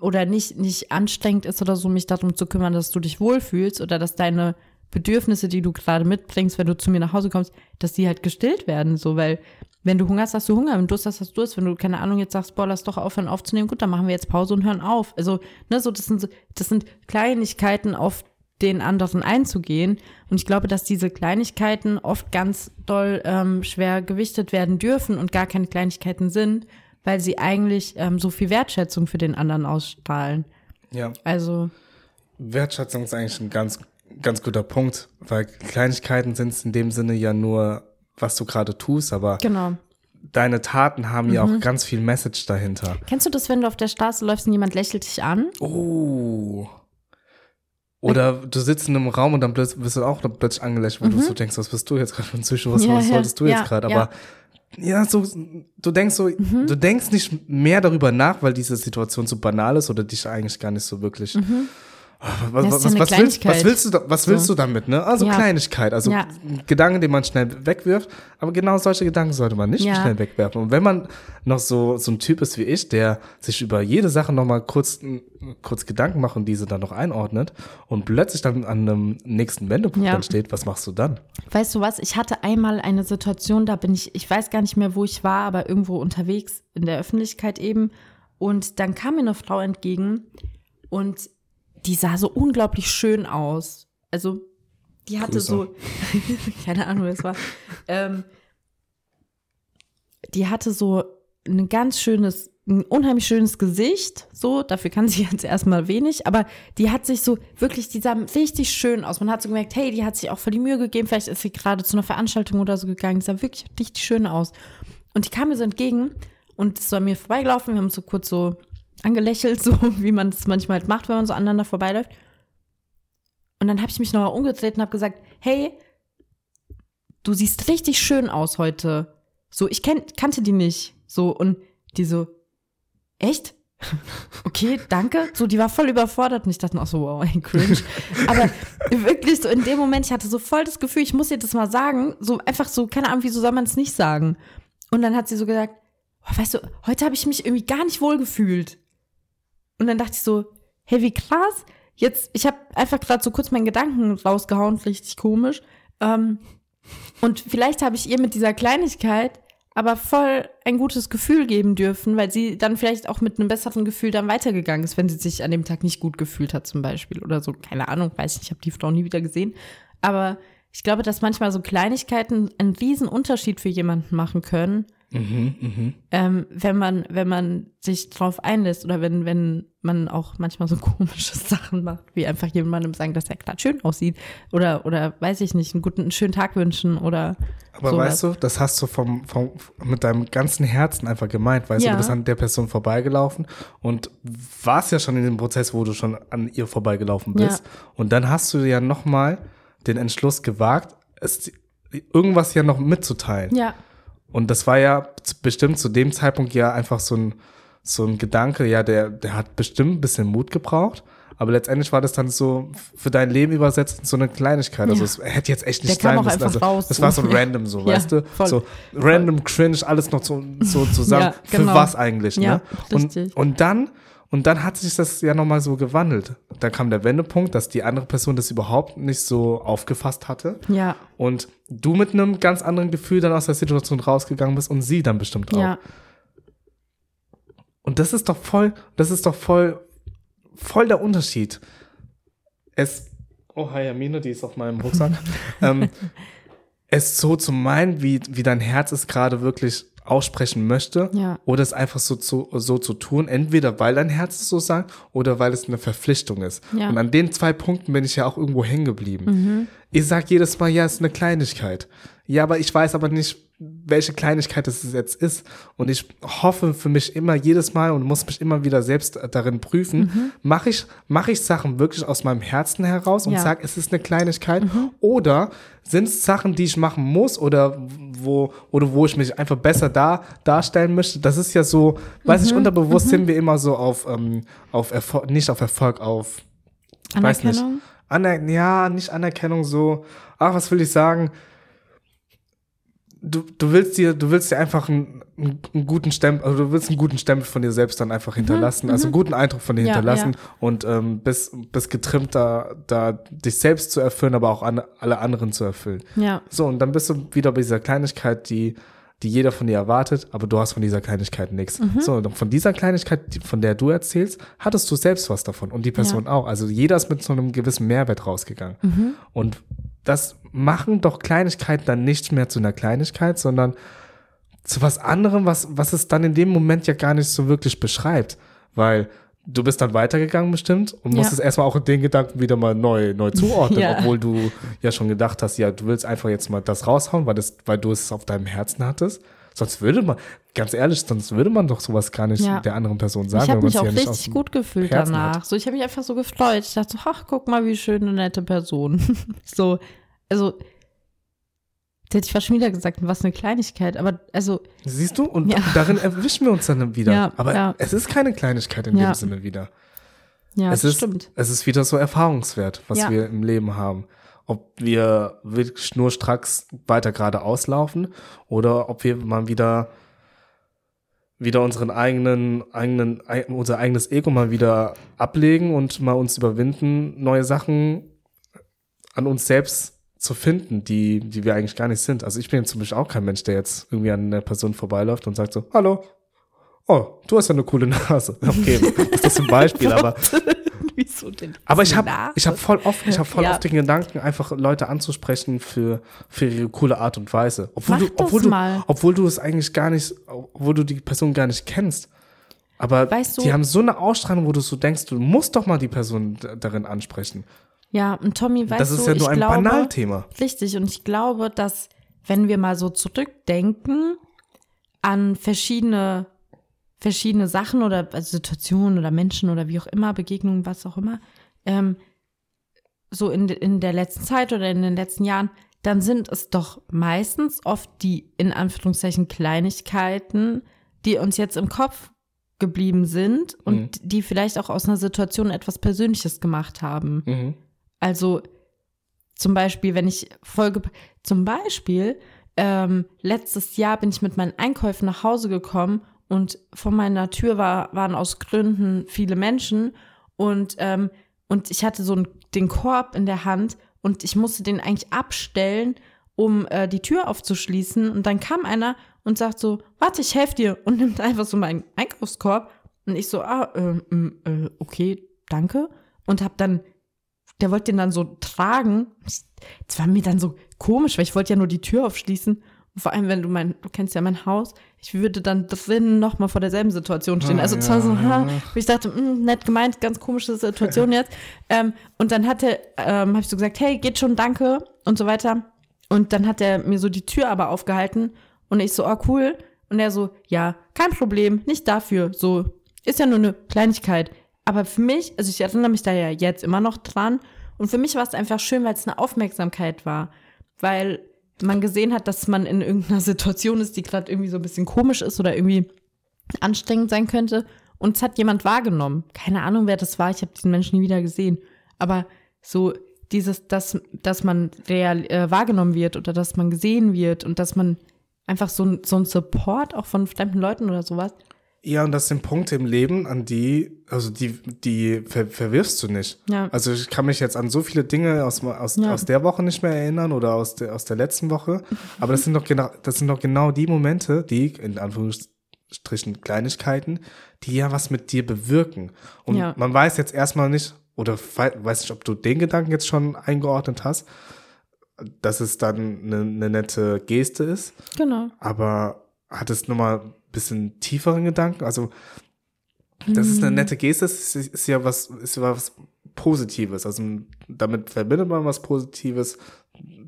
oder nicht, nicht anstrengend ist oder so, mich darum zu kümmern, dass du dich wohlfühlst oder dass deine Bedürfnisse, die du gerade mitbringst, wenn du zu mir nach Hause kommst, dass die halt gestillt werden. So, weil wenn du Hunger hast, hast du Hunger. Wenn du Durst hast, hast du Durst. Wenn du, keine Ahnung, jetzt sagst, boah, lass doch aufhören aufzunehmen, gut, dann machen wir jetzt Pause und hören auf. Also, ne, so, das sind, das sind Kleinigkeiten, auf den anderen einzugehen. Und ich glaube, dass diese Kleinigkeiten oft ganz doll ähm, schwer gewichtet werden dürfen und gar keine Kleinigkeiten sind, weil sie eigentlich ähm, so viel Wertschätzung für den anderen ausstrahlen. Ja. Also, Wertschätzung ist eigentlich ein ganz, ganz guter Punkt, weil Kleinigkeiten sind es in dem Sinne ja nur, was du gerade tust, aber genau. deine Taten haben ja auch ganz viel Message dahinter. Kennst du das, wenn du auf der Straße läufst und jemand lächelt dich an? Oh. Oder du sitzt in einem Raum und dann wirst du auch plötzlich angelächelt, wo du so denkst, was bist du jetzt gerade für ein Psycho, was, Mhm. Ja, was ja, wolltest du ja, jetzt gerade? Aber ja, so, du denkst so, Mhm. du denkst nicht mehr darüber nach, weil diese Situation so banal ist oder dich eigentlich gar nicht so wirklich. Mhm. Das ist ja was, was, willst, was willst du was willst So. du damit, ne? Also Ja. Kleinigkeit, also Ja. ein Gedanke, den man schnell wegwirft, aber genau solche Gedanken sollte man nicht schnell wegwerfen. Und wenn man noch so, so ein Typ ist wie ich, der sich über jede Sache nochmal kurz, kurz Gedanken macht und diese dann noch einordnet und plötzlich dann an einem nächsten Wendepunkt Ja. steht, was machst du dann? Weißt du was? Ich hatte einmal eine Situation, da bin ich, ich weiß gar nicht mehr, wo ich war, aber irgendwo unterwegs in der Öffentlichkeit eben. Und dann kam mir eine Frau entgegen und die sah so unglaublich schön aus. Also, die hatte Grüße. so, [LAUGHS] keine Ahnung, wer es war. Ähm, die hatte so ein ganz schönes, ein unheimlich schönes Gesicht, so, dafür kann sie [LAUGHS] jetzt erstmal wenig, aber die hat sich so wirklich, die sah richtig schön aus. Man hat so gemerkt, hey, die hat sich auch voll die Mühe gegeben, vielleicht ist sie gerade zu einer Veranstaltung oder so gegangen, die sah wirklich richtig schön aus. Und die kam mir so entgegen und ist so an mir vorbeigelaufen, wir haben so kurz so angelächelt, [LAUGHS] so wie man es manchmal halt macht, wenn man so aneinander vorbeiläuft. Und dann habe ich mich nochmal umgedreht und habe gesagt, hey, du siehst richtig schön aus heute. So, ich kenn, kannte die nicht. So, und die so, echt? [LAUGHS] Okay, danke. So, die war voll überfordert und ich dachte auch so, wow, ey, cringe. [LAUGHS] Aber wirklich so in dem Moment, ich hatte so voll das Gefühl, ich muss ihr das mal sagen. So einfach so, keine Ahnung, wieso soll man es nicht sagen? Und dann hat sie so gesagt, oh, weißt du, heute habe ich mich irgendwie gar nicht wohl gefühlt. Und dann dachte ich so, hey, wie krass. Jetzt, ich habe einfach gerade so kurz meinen Gedanken rausgehauen, richtig komisch. Ähm, und vielleicht habe ich ihr mit dieser Kleinigkeit aber voll ein gutes Gefühl geben dürfen, weil sie dann vielleicht auch mit einem besseren Gefühl dann weitergegangen ist, wenn sie sich an dem Tag nicht gut gefühlt hat zum Beispiel oder so. Keine Ahnung, weiß nicht, ich habe die Frau nie wieder gesehen. Aber ich glaube, dass manchmal so Kleinigkeiten einen riesen Unterschied für jemanden machen können, ähm, wenn man, wenn man sich drauf einlässt oder wenn, wenn man auch manchmal so [LAUGHS] komische Sachen macht, wie einfach jemandem sagen, dass er gerade schön aussieht oder, oder weiß ich nicht, einen guten, einen schönen Tag wünschen oder Aber sowas. weißt du, das hast du vom, vom, mit deinem ganzen Herzen einfach gemeint, weißt Ja. du, du bist an der Person vorbeigelaufen und warst ja schon in dem Prozess, wo du schon an ihr vorbeigelaufen Ja. bist. Und dann hast du ja nochmal den Entschluss gewagt, es irgendwas ja noch mitzuteilen. Ja, Und das war ja bestimmt zu dem Zeitpunkt ja einfach so ein, so ein Gedanke, ja, der, der hat bestimmt ein bisschen Mut gebraucht. Aber letztendlich war das dann so für dein Leben übersetzt so eine Kleinigkeit. Also Ja. es hätte jetzt echt nicht sein müssen. Also raus, das so. war so random so, [LAUGHS] Ja, weißt du? voll. So random, cringe, alles noch so, so [LAUGHS] zusammen. Ja, Für genau. was eigentlich, Ja, ne? Und, richtig. und dann, und dann hat sich das ja nochmal so gewandelt. Da kam der Wendepunkt, dass die andere Person das überhaupt nicht so aufgefasst hatte. ja, Und du mit einem ganz anderen Gefühl dann aus der Situation rausgegangen bist und sie dann bestimmt auch. ja, Und das ist doch voll, das ist doch voll, voll der Unterschied. Es, oh, hi Amine, die ist auf meinem Rucksack. [LAUGHS] ähm, es so zu meinen, wie, wie dein Herz es gerade wirklich aussprechen möchte, Ja. oder es einfach so zu, so zu tun, entweder weil dein Herz es so sagt, oder weil es eine Verpflichtung ist. Ja. Und an den zwei Punkten bin ich ja auch irgendwo hängen geblieben. Ich sag jedes Mal, ja, es ist eine Kleinigkeit. Ja, aber ich weiß aber nicht, welche Kleinigkeit es jetzt ist. Und ich hoffe für mich immer jedes Mal und muss mich immer wieder selbst darin prüfen, mache ich, mache ich Sachen wirklich aus meinem Herzen heraus und Ja. sage, es ist eine Kleinigkeit? Oder sind es Sachen, die ich machen muss oder wo, oder wo ich mich einfach besser da, darstellen möchte? Das ist ja so, weiß ich, unterbewusst sind wir immer so auf, ähm, auf Erfolg, nicht auf Erfolg, auf weiß nicht. Anerkennung. Aner ja, nicht Anerkennung, so, ach, was will ich sagen? Du, du willst dir, du willst dir einfach einen, einen, guten Stempel, also du willst einen guten Stempel von dir selbst dann einfach hinterlassen, also einen guten Eindruck von dir Mhm, Ja, hinterlassen ja. und ähm, bis, bis getrimmt da, da dich selbst zu erfüllen, aber auch an, alle anderen zu erfüllen. Ja, So, und dann bist du wieder bei dieser Kleinigkeit, die, die jeder von dir erwartet, aber du hast von dieser Kleinigkeit nichts. Mhm. So, und von dieser Kleinigkeit, von der du erzählst, hattest du selbst was davon und die Person auch. Also jeder ist mit so einem gewissen Mehrwert rausgegangen. Mhm. Und das machen doch Kleinigkeiten dann nicht mehr zu einer Kleinigkeit, sondern zu was anderem, was, was es dann in dem Moment ja gar nicht so wirklich beschreibt. Weil du bist dann weitergegangen bestimmt und Ja. musstest erstmal auch den Gedanken wieder mal neu, neu [LAUGHS] zuordnen, Ja. obwohl du ja schon gedacht hast, ja, du willst einfach jetzt mal das raushauen, weil, das, weil du es auf deinem Herzen hattest. Sonst würde man, ganz ehrlich, sonst würde man doch sowas gar nicht Ja. der anderen Person sagen. ich habe mich auch ja richtig gut gefühlt Herzen danach. hat. So, ich habe mich einfach so gefreut. Ich dachte so, ach, guck mal, wie schön eine nette Person. [LAUGHS] so, also, das hätte ich fast schon wieder gesagt, was eine Kleinigkeit. Aber, also, Siehst du? Und Ja. darin erwischen wir uns dann wieder. Ja, Aber ja. es ist keine Kleinigkeit in dem Sinne wieder. ja, es das ist, stimmt. Es ist wieder so Erfahrungswert, was wir im Leben haben. Ob wir wirklich schnurstracks weiter geradeaus laufen oder ob wir mal wieder wieder unseren eigenen, eigenen, ei- unser eigenes Ego mal wieder ablegen und mal uns überwinden, neue Sachen an uns selbst zu finden, die, die wir eigentlich gar nicht sind. Also ich bin jetzt zum Beispiel auch kein Mensch, der jetzt irgendwie an einer Person vorbeiläuft und sagt so, hallo, oh, du hast ja eine coole Nase. [LAUGHS] Okay, das ist ein Beispiel, [LAUGHS] aber [LAUGHS] Wieso denn? aber ich habe ich hab voll oft, ich hab voll Ja. oft den Gedanken, einfach Leute anzusprechen für, für ihre coole Art und Weise. Obwohl Mach du, obwohl das du, mal. obwohl du es eigentlich gar nicht, obwohl du die Person gar nicht kennst. Aber Weißt du- die haben so eine Ausstrahlung, wo du so denkst, du musst doch mal die Person darin ansprechen. Ja, und Tommy, weißt das du, ist ja nur ich ein glaube, Banalthema. Richtig, und ich glaube, dass wenn wir mal so zurückdenken an verschiedene, verschiedene Sachen oder also Situationen oder Menschen oder wie auch immer, Begegnungen, was auch immer, ähm, so in, in der letzten Zeit oder in den letzten Jahren, dann sind es doch meistens oft die, in Anführungszeichen, Kleinigkeiten, die uns jetzt im Kopf geblieben sind und Mhm. die vielleicht auch aus einer Situation etwas Persönliches gemacht haben. Mhm. Also zum Beispiel, wenn ich Folge, zum Beispiel, ähm, letztes Jahr bin ich mit meinen Einkäufen nach Hause gekommen und vor meiner Tür war, waren aus Gründen viele Menschen und, ähm, und ich hatte so einen, den Korb in der Hand und ich musste den eigentlich abstellen, um äh, die Tür aufzuschließen. Und dann kam einer und sagt so, warte, ich helfe dir und nimmt einfach so meinen Einkaufskorb. Und ich so, ah, ähm, ähm, äh, okay, danke. Und hab dann der wollte den dann so tragen. Es war mir dann so komisch, weil ich wollte ja nur die Tür aufschließen. Und vor allem, wenn du mein, du kennst ja mein Haus, ich würde dann drinnen nochmal vor derselben Situation stehen. Ah, also zwar ja, so, ha, ja. ich dachte, mh, nett gemeint, ganz komische Situation [LAUGHS] jetzt. Ähm, und dann hatte, ähm, habe ich so gesagt, hey, geht schon, danke und so weiter. Und dann hat er mir so die Tür aber aufgehalten und ich so, oh cool. Und er so, ja, kein Problem, nicht dafür. So, ist ja nur eine Kleinigkeit. Aber für mich, also ich erinnere mich da ja jetzt immer noch dran. Und für mich war es einfach schön, weil es eine Aufmerksamkeit war. Weil man gesehen hat, dass man in irgendeiner [LAUGHS] Situation ist, die gerade irgendwie so ein bisschen komisch ist oder irgendwie anstrengend sein könnte. Und es hat jemand wahrgenommen. Keine Ahnung, wer das war. Ich habe diesen Menschen nie wieder gesehen. Aber so dieses, dass, dass man real äh, wahrgenommen wird oder dass man gesehen wird und dass man einfach so, so ein Support auch von fremden Leuten oder sowas. Ja, und das sind Punkte im Leben, an die, also die, die ver verwirfst du nicht. Ja. Also ich kann mich jetzt an so viele Dinge aus, aus, Ja. aus der Woche nicht mehr erinnern oder aus der, aus der letzten Woche. Aber das sind doch genau, das sind doch genau die Momente, die, in Anführungsstrichen Kleinigkeiten, die ja was mit dir bewirken. Und Ja. man weiß jetzt erstmal nicht, oder wei- weiß nicht, ob du den Gedanken jetzt schon eingeordnet hast, dass es dann eine, eine nette Geste ist. Genau. Aber hat es nochmal bisschen tieferen Gedanken? Also, das ist eine nette Geste, ist, ist ja was, ist ja was Positives. Also, damit verbindet man was Positives.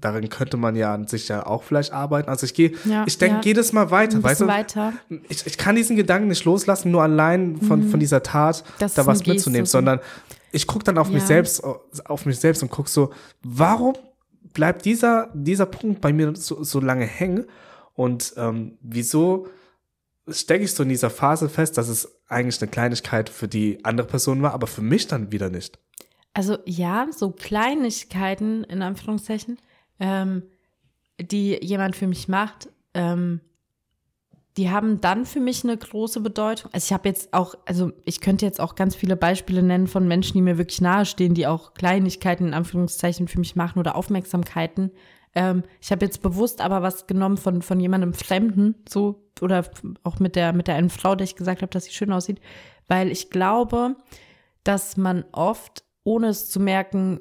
Darin könnte man ja an sich ja auch vielleicht arbeiten. Also, ich gehe, Ja, ich denke ja. jedes Mal weiter, weißt du? weiter. Ich, ich kann diesen Gedanken nicht loslassen, nur allein von, von dieser Tat Mhm. Das da was Geste, mitzunehmen, so. sondern ich gucke dann auf mich Ja. selbst, auf mich selbst und gucke so, warum bleibt dieser, dieser Punkt bei mir so, so lange hängen und ähm, wieso stecke ich so in dieser Phase fest, dass es eigentlich eine Kleinigkeit für die andere Person war, aber für mich dann wieder nicht. Also ja, so Kleinigkeiten in Anführungszeichen, ähm, die jemand für mich macht, ähm, die haben dann für mich eine große Bedeutung. Also ich habe jetzt auch, also ich könnte jetzt auch ganz viele Beispiele nennen von Menschen, die mir wirklich nahestehen, die auch Kleinigkeiten in Anführungszeichen für mich machen oder Aufmerksamkeiten. Ähm, ich habe jetzt bewusst aber was genommen von, von jemandem Fremden, so, oder auch mit der, mit der einen Frau, der ich gesagt habe, dass sie schön aussieht, weil ich glaube, dass man oft, ohne es zu merken,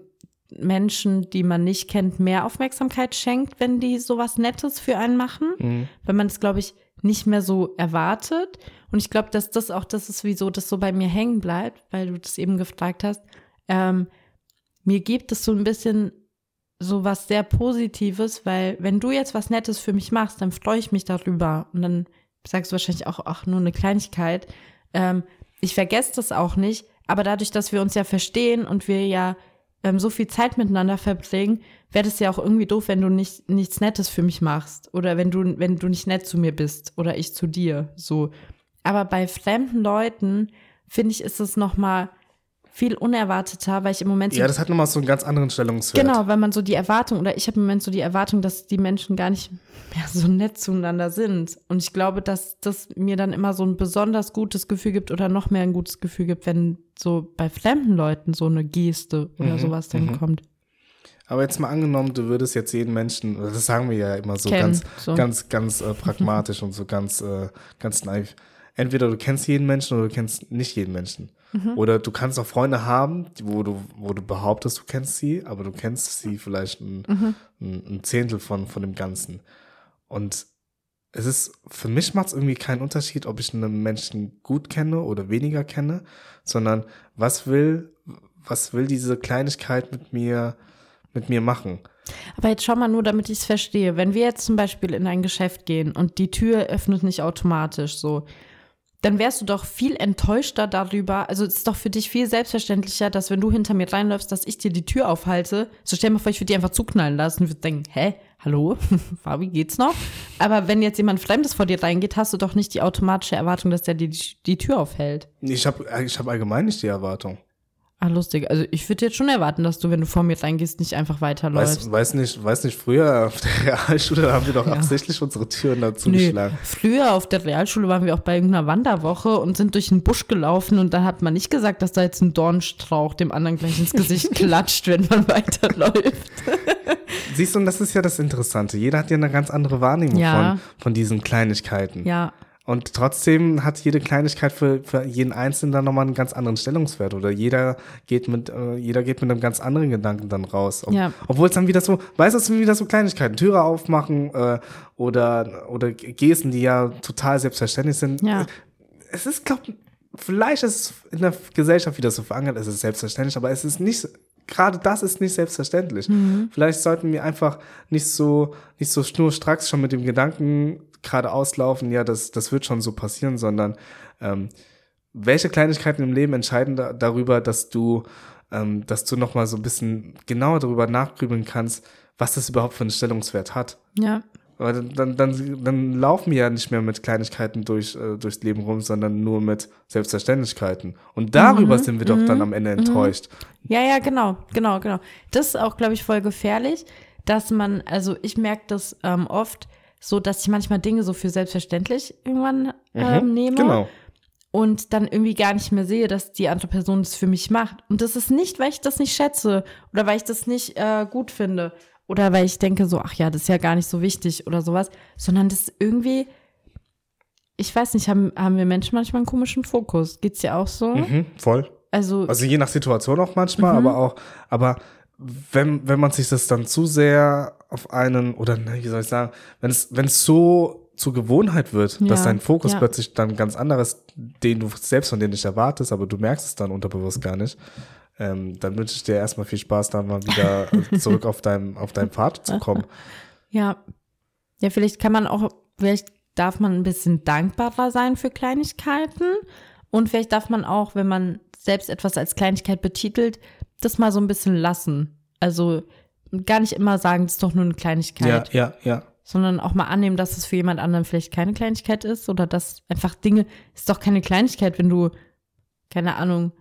Menschen, die man nicht kennt, mehr Aufmerksamkeit schenkt, wenn die sowas Nettes für einen machen, Mhm. weil man es, glaube ich, nicht mehr so erwartet. Und ich glaube, dass das auch das ist, wieso das so bei mir hängen bleibt, weil du das eben gefragt hast. Ähm, mir gibt es so ein bisschen so was sehr Positives, weil wenn du jetzt was Nettes für mich machst, dann freue ich mich darüber. Und dann sagst du wahrscheinlich auch, ach, nur eine Kleinigkeit. Ähm, ich vergesse das auch nicht, aber dadurch, dass wir uns ja verstehen und wir ja ähm, so viel Zeit miteinander verbringen, wäre das ja auch irgendwie doof, wenn du nicht nichts Nettes für mich machst oder wenn du wenn du nicht nett zu mir bist oder ich zu dir. So, aber bei fremden Leuten finde ich ist es noch mal viel unerwarteter, weil ich im Moment so Ja, das hat nochmal so einen ganz anderen Stellungswert. Genau, weil man so die Erwartung, oder ich habe im Moment so die Erwartung, dass die Menschen gar nicht mehr so nett zueinander sind. Und ich glaube, dass das mir dann immer so ein besonders gutes Gefühl gibt oder noch mehr ein gutes Gefühl gibt, wenn so bei fremden Leuten so eine Geste oder Mhm, sowas dann mhm. kommt. Aber jetzt mal angenommen, du würdest jetzt jeden Menschen, das sagen wir ja immer so Kennen, ganz, so. ganz, ganz äh, pragmatisch und so ganz, äh, ganz naiv. Entweder du kennst jeden Menschen oder du kennst nicht jeden Menschen. Mhm. Oder du kannst auch Freunde haben, wo du, wo du behauptest, du kennst sie, aber du kennst sie vielleicht ein, Mhm. ein, ein Zehntel von, von dem Ganzen. Und es ist, für mich macht es irgendwie keinen Unterschied, ob ich einen Menschen gut kenne oder weniger kenne, sondern was will, was will diese Kleinigkeit mit mir, mit mir machen? Aber jetzt schau mal nur, damit ich es verstehe. Wenn wir jetzt zum Beispiel in ein Geschäft gehen und die Tür öffnet nicht automatisch so, dann wärst du doch viel enttäuschter darüber. Also es ist doch für dich viel selbstverständlicher, dass wenn du hinter mir reinläufst, dass ich dir die Tür aufhalte. So stell dir mal vor, ich würde die einfach zuknallen lassen und würde denken, hä, hallo, [LAUGHS] Fabi, geht's noch? Aber wenn jetzt jemand Fremdes vor dir reingeht, hast du doch nicht die automatische Erwartung, dass der dir die, die Tür aufhält. Ich habe ich hab allgemein nicht die Erwartung. Ah, lustig. Also ich würde jetzt schon erwarten, dass du, wenn du vor mir reingehst, nicht einfach weiterläufst. Weiß, weiß nicht, weiß nicht, früher auf der Realschule da haben wir doch [LAUGHS] absichtlich unsere Türen dazu Nee, geschlagen. früher auf der Realschule waren wir auch bei irgendeiner Wanderwoche und sind durch den Busch gelaufen und dann hat man nicht gesagt, dass da jetzt ein Dornstrauch dem anderen gleich ins Gesicht [LAUGHS] klatscht, wenn man weiterläuft. [LAUGHS] Siehst du, und das ist ja das Interessante. Jeder hat ja eine ganz andere Wahrnehmung Ja. von, von diesen Kleinigkeiten. Ja, Und trotzdem hat jede Kleinigkeit für, für jeden Einzelnen dann nochmal einen ganz anderen Stellungswert. Oder jeder geht mit, äh, jeder geht mit einem ganz anderen Gedanken dann raus. Ob, Ja. Obwohl es dann wieder so, weißt du, es sind wieder so Kleinigkeiten, Türe aufmachen äh, oder, oder Gesten, die ja total selbstverständlich sind. ja. Es ist, glaub, vielleicht ist es in der Gesellschaft wieder so verankert, es ist selbstverständlich, aber es ist nicht, gerade das ist nicht selbstverständlich. Vielleicht sollten wir einfach nicht so, nicht so schnurstracks schon mit dem Gedanken gerade auslaufen, ja, das, das wird schon so passieren, sondern ähm, welche Kleinigkeiten im Leben entscheiden da, darüber, dass du, ähm, dass du nochmal so ein bisschen genauer darüber nachgrübeln kannst, was das überhaupt für einen Stellungswert hat. Ja, Weil dann, dann, dann, laufen wir ja nicht mehr mit Kleinigkeiten durch, äh, durchs Leben rum, sondern nur mit Selbstverständlichkeiten. Und darüber sind wir doch dann am Ende enttäuscht. ja, ja, genau, genau, genau. Das ist auch, glaube ich, voll gefährlich, dass man, also ich merke das ähm, oft so, dass ich manchmal Dinge so für selbstverständlich irgendwann ähm, nehme. Genau. und dann irgendwie gar nicht mehr sehe, dass die andere Person das für mich macht. Und das ist nicht, weil ich das nicht schätze oder weil ich das nicht äh, gut finde oder weil ich denke so, ach ja, das ist ja gar nicht so wichtig oder sowas, sondern das ist irgendwie, ich weiß nicht, haben, haben wir Menschen manchmal einen komischen Fokus? Geht's dir auch so? Mhm, voll. Also, Also je nach Situation auch manchmal, Mhm. aber auch, aber wenn, wenn man sich das dann zu sehr auf einen, oder ne, wie soll ich sagen, wenn es, wenn es so zur Gewohnheit wird, dass Ja, dein Fokus ja. plötzlich dann ganz anderes, den du selbst von dir nicht erwartest, aber du merkst es dann unterbewusst gar nicht, ähm, dann wünsche ich dir erstmal viel Spaß, da mal wieder [LAUGHS] zurück auf deinem, auf deinem Pfad zu kommen. [LAUGHS] ja. Ja, vielleicht kann man auch, vielleicht darf man ein bisschen dankbarer sein für Kleinigkeiten und vielleicht darf man auch, wenn man selbst etwas als Kleinigkeit betitelt, das mal so ein bisschen lassen. Also gar nicht immer sagen, das ist doch nur eine Kleinigkeit, Ja, ja, ja. sondern auch mal annehmen, dass es für jemand anderen vielleicht keine Kleinigkeit ist oder dass einfach Dinge, ist doch keine Kleinigkeit, wenn du, keine Ahnung,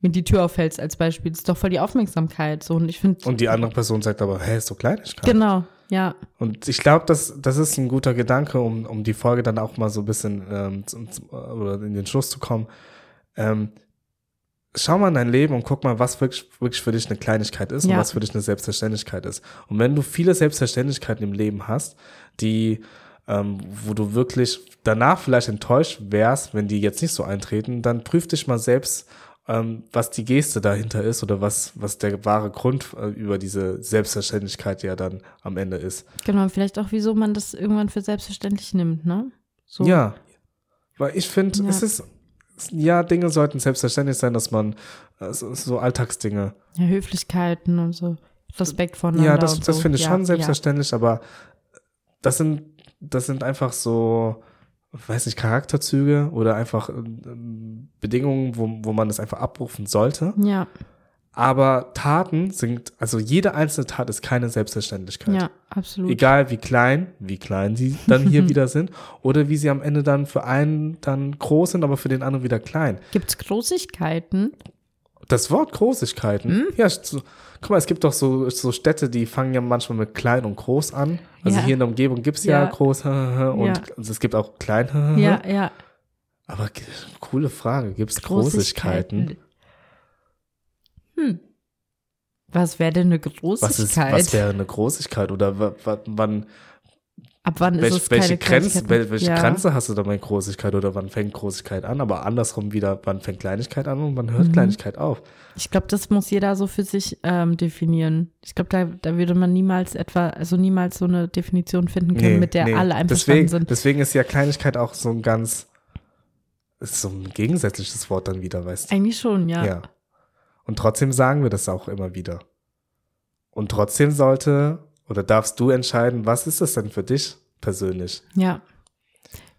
mir die Tür aufhältst als Beispiel, das ist doch voll die Aufmerksamkeit. So, und ich finde, Und die andere Person sagt aber, hä, ist so Kleinigkeit. genau, ja, Und ich glaube, das, das ist ein guter Gedanke, um, um die Folge dann auch mal so ein bisschen ähm, zum, zum, oder in den Schluss zu kommen. Ähm, schau mal in dein Leben und guck mal, was wirklich, wirklich für dich eine Kleinigkeit ist Ja. und was für dich eine Selbstverständlichkeit ist. Und wenn du viele Selbstverständlichkeiten im Leben hast, die, ähm, wo du wirklich danach vielleicht enttäuscht wärst, wenn die jetzt nicht so eintreten, dann prüf dich mal selbst, ähm, was die Geste dahinter ist oder was, was der wahre Grund äh, über diese Selbstverständlichkeit ja dann am Ende ist. Genau, vielleicht auch, wieso man das irgendwann für selbstverständlich nimmt, ne? So. Ja. Weil ich finde, Ja. es ist, ja, Dinge sollten selbstverständlich sein, dass man äh, so, Alltagsdinge. Ja, Höflichkeiten und so. Respekt voneinander. Ja, das, so. finde ich ja, schon selbstverständlich, aber das sind, das sind einfach so, weiß nicht, Charakterzüge oder einfach ähm, Bedingungen, wo, wo man das einfach abrufen sollte. Ja, ja, Aber Taten sind, also jede einzelne Tat ist keine Selbstverständlichkeit. ja absolut. Egal wie klein, wie klein sie dann hier [LAUGHS] wieder sind oder wie sie am Ende dann für einen dann groß sind, aber für den anderen wieder klein. Gibt's Großigkeiten? Das Wort Großigkeiten, Hm? ja, so, guck mal, es gibt doch so, so Städte, die fangen ja manchmal mit klein und groß an. Also Ja. hier in der Umgebung gibt's ja, Ja. groß und Ja. also es gibt auch klein. Ja, ja. Aber coole Frage, gibt's Großigkeiten? Hm. Was wäre denn eine Was, ist, Großigkeit? was wäre eine Großigkeit oder wa- wa- wann, Ab wann ist welch, es welche, keine Grenze, welche ja. Grenze hast du da bei Großigkeit oder wann fängt Großigkeit an? Aber andersrum wieder, wann fängt Kleinigkeit an und wann hört Mhm. Kleinigkeit auf? Ich glaube, das muss jeder so für sich ähm, definieren. Ich glaube, da, da würde man niemals etwa, also niemals so eine Definition finden können, mit der alle einverstanden deswegen, sind. Deswegen ist ja Kleinigkeit auch so ein ganz, ist so ein gegensätzliches Wort dann wieder, weißt du? Eigentlich schon, ja. Ja. Und trotzdem sagen wir das auch immer wieder. Und trotzdem sollte oder darfst du entscheiden, was ist das denn für dich persönlich? Ja.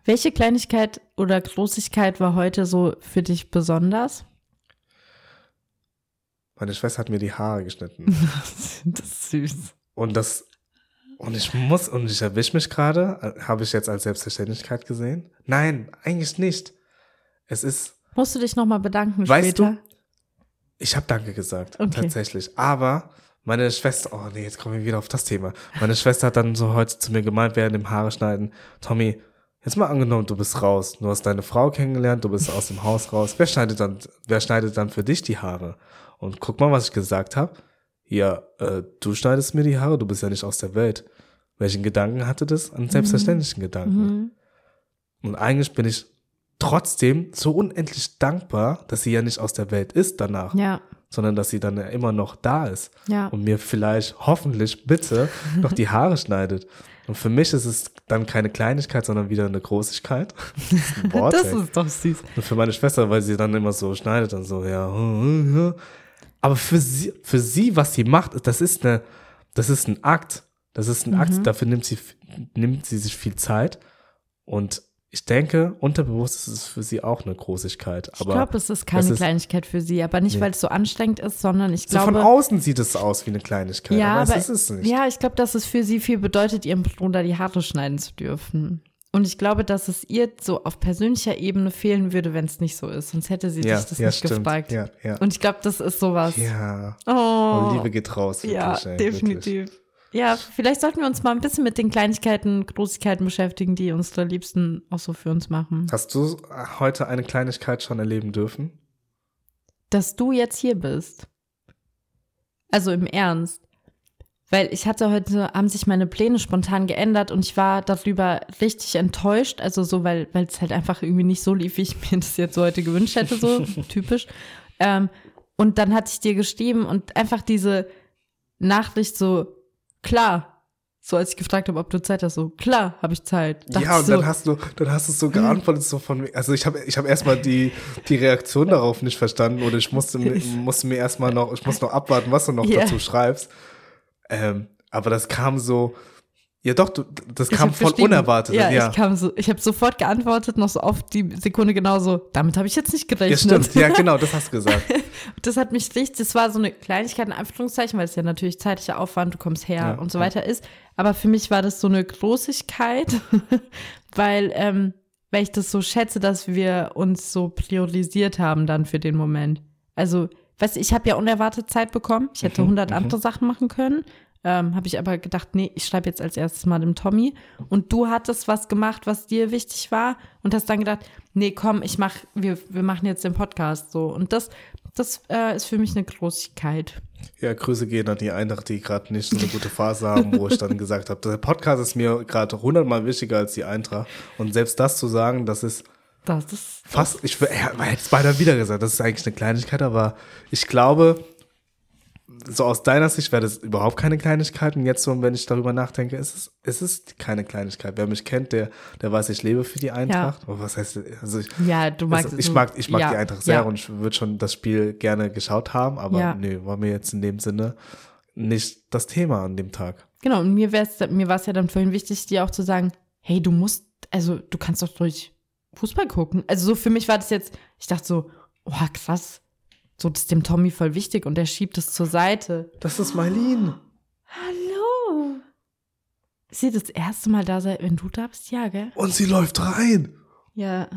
Welche Kleinigkeit oder Großigkeit war heute so für dich besonders? Meine Schwester hat mir die Haare geschnitten. [LAUGHS] das ist süß. Und das, und ich muss, und ich erwische mich gerade, habe ich jetzt als Selbstverständlichkeit gesehen? Nein, eigentlich nicht. Es ist, Musst du dich nochmal bedanken Weißt später? Ich habe Danke gesagt, Okay. tatsächlich. Aber meine Schwester, oh nee, jetzt kommen wir wieder auf das Thema. Meine Schwester hat dann so heute zu mir gemeint, während dem Haare schneiden, Tommy, jetzt mal angenommen, du bist raus, du hast deine Frau kennengelernt, du bist aus dem Haus raus. Wer schneidet dann, wer schneidet dann für dich die Haare? Und guck mal, was ich gesagt habe. Ja, äh, du schneidest mir die Haare, du bist ja nicht aus der Welt. Welchen Gedanken hatte das? Einen selbstverständlichen Gedanken. Mhm. Und eigentlich bin ich trotzdem so unendlich dankbar, dass sie ja nicht aus der Welt ist danach, Ja, sondern dass sie dann ja immer noch da ist ja. und mir vielleicht hoffentlich bitte [LAUGHS] noch die Haare schneidet. Und für mich ist es dann keine Kleinigkeit, sondern wieder eine Großigkeit. [LAUGHS] Das ist ein [LAUGHS] Wort, das ist doch süß. Und für meine Schwester, weil sie dann immer so schneidet und so, ja. Aber für sie, für sie, was sie macht, das ist eine, das ist ein Akt. Das ist ein Mhm. Akt, dafür nimmt sie, nimmt sie sich viel Zeit. Und ich denke, unterbewusst ist es für sie auch eine Großigkeit. Ich glaube, es ist keine das ist- Kleinigkeit für sie, aber nicht, Nee. weil es so anstrengend ist, sondern ich so von glaube. außen sieht es aus wie eine Kleinigkeit. ja, aber, aber, es ist es nicht. ja, ich glaube, dass es für sie viel bedeutet, ihrem Bruder die Haare schneiden zu dürfen. Und ich glaube, dass es ihr so auf persönlicher Ebene fehlen würde, wenn es nicht so ist. Sonst hätte sie ja, sich das ja, nicht stimmt. gefragt. Ja, ja. Und ich glaube, das ist sowas. ja. Oh, Und Liebe geht raus. Wirklich, ja, ey, definitiv. Wirklich. Ja, vielleicht sollten wir uns mal ein bisschen mit den Kleinigkeiten, Großigkeiten beschäftigen, die unsere Liebsten auch so für uns machen. Hast du heute eine Kleinigkeit schon erleben dürfen? Dass du jetzt hier bist. Also im Ernst. Weil ich hatte heute, haben sich meine Pläne spontan geändert und ich war darüber richtig enttäuscht. Also so, weil es halt einfach irgendwie nicht so lief, wie ich mir das jetzt so heute gewünscht hätte, so [LAUGHS] typisch. Ähm, und dann hatte ich dir geschrieben und einfach diese Nachricht so, klar. So als ich gefragt habe, ob du Zeit hast, so, klar, habe ich Zeit. Dachte ja, und so, dann hast du, dann hast du so geantwortet, so von mir. Also ich habe ich hab erstmal die, die Reaktion darauf nicht verstanden oder ich musste, mir- musste mir erstmal noch, ich muss noch abwarten, was du noch Ja. dazu schreibst. Ähm, aber das kam so, ja doch, du, das Ich kam voll unerwartet. Ja, ja. ich kam so, ich habe sofort geantwortet, noch so auf die Sekunde genauso. Damit habe ich jetzt nicht ja, gerechnet. stimmt. Ja, genau, das hast du gesagt. [LAUGHS] Das hat mich richtig, das war so eine Kleinigkeit in Anführungszeichen, weil es ja natürlich zeitlicher Aufwand, du kommst her Ja, und so ja. weiter ist. Aber für mich war das so eine Großigkeit, [LAUGHS] weil, ähm, weil ich das so schätze, dass wir uns so priorisiert haben dann für den Moment. Also, weißt du, ich habe ja unerwartet Zeit bekommen. Ich hätte Mhm, hundert mhm. andere Sachen machen können. Ähm, habe ich aber gedacht, nee, ich schreibe jetzt als erstes mal dem Tommy. Und du hattest was gemacht, was dir wichtig war und hast dann gedacht, nee, komm, ich mach, wir, wir machen jetzt den Podcast so. Und das, Das äh, ist für mich eine Großigkeit. Ja, Grüße gehen an die Eintracht, die gerade nicht so eine gute Phase haben, wo ich dann gesagt habe, der Podcast ist mir gerade hundertmal wichtiger als die Eintracht. Und selbst das zu sagen, das ist Das ist. fast, ich ja, hätte es beinahe wieder gesagt, das ist eigentlich eine Kleinigkeit, aber ich glaube, so aus deiner Sicht wäre das überhaupt keine Kleinigkeit. Und jetzt so, wenn ich darüber nachdenke, ist es, es ist keine Kleinigkeit. Wer mich kennt, der, der weiß, ich lebe für die Eintracht. Aber was heißt, also ich, Ja, du magst also es. ich mag, ich mag ja, die Eintracht sehr ja. und ich würde schon das Spiel gerne geschaut haben, aber Ja. nö, war mir jetzt in dem Sinne nicht das Thema an dem Tag. Genau, und mir, wär's, mir war es ja dann vorhin wichtig, dir auch zu sagen, hey, du musst, also du kannst doch durch Fußball gucken. Also so für mich war das jetzt, ich dachte so, oh krass, so das ist dem Tommy voll wichtig und der schiebt es zur Seite. Das ist Marlene. Hallo. Ist sie das erste Mal da, seit wenn du da bist? Ja, gell? Und sie läuft rein. Ja,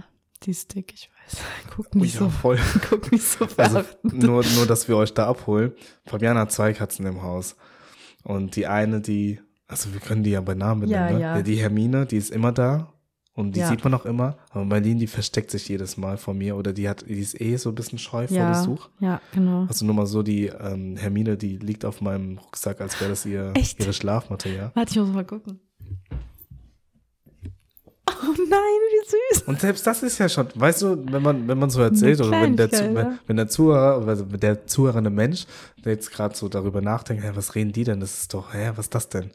die ist dick, ich weiß. [LAUGHS] Guck Oh, nicht ja, so, voll. [LAUGHS] guck nicht so Also verachtend. nur, nur, dass wir euch da abholen. Fabiana hat zwei Katzen im Haus. Und die eine, die, also wir können die ja bei Namen Ja, benennen, ja. ne? Die Hermine, die ist immer da. Und die Ja. sieht man auch immer. Aber Marlene, die versteckt sich jedes Mal vor mir. Oder die hat, die ist eh so ein bisschen scheu vor ja, Besuch. ja, genau. Also nur mal so, die ähm, Hermine, die liegt auf meinem Rucksack, als wäre das ihr Echt? ihre Schlafmatte, ja. Warte, ich muss mal gucken. Oh nein, wie süß. Und selbst das ist ja schon, weißt du, wenn man, wenn man so erzählt, oder wenn der, wenn, wenn der Zuhörer, also der zuhörende Mensch, der jetzt gerade so darüber nachdenkt, hä, was reden die denn? Das ist doch, hä, was ist das denn?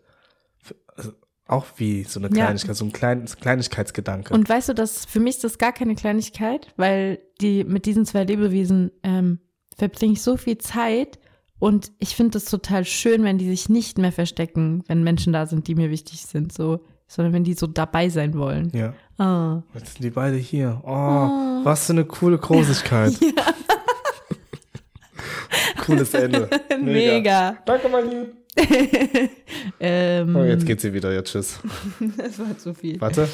Auch wie so eine Ja. Kleinigkeit, so ein klein, Kleinigkeitsgedanke. Und weißt du, das für mich ist das gar keine Kleinigkeit, weil die mit diesen zwei Lebewesen ähm, verbringe ich so viel Zeit und ich finde es total schön, wenn die sich nicht mehr verstecken, wenn Menschen da sind, die mir wichtig sind, so, sondern wenn die so dabei sein wollen. ja, Ah. jetzt sind die beide hier. Oh, Oh. was für eine coole Großigkeit. [LAUGHS] Cooles Ende. [LAUGHS] Mega. Danke, mein Lieb. [LAUGHS] ähm, Oh, jetzt geht sie wieder, ja, tschüss. [LAUGHS] das war zu viel. Warte.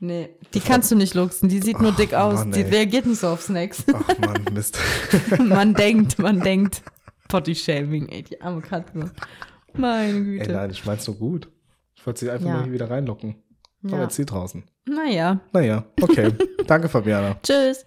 Nee, die kannst du nicht luchsen, die sieht nur dick aus, Mann, die ey. reagiert nicht so auf Snacks. Ach Mann, Mist. [LAUGHS] man denkt, man denkt. Potty Shaming, ey, die arme Katze. Meine Ey, Güte. nein, ich mein's nur gut. Ich wollte sie einfach Ja. nur hier wieder reinlocken. Aber Ja. jetzt sie draußen. Naja, Naja, okay. Danke, Fabiana. tschüss.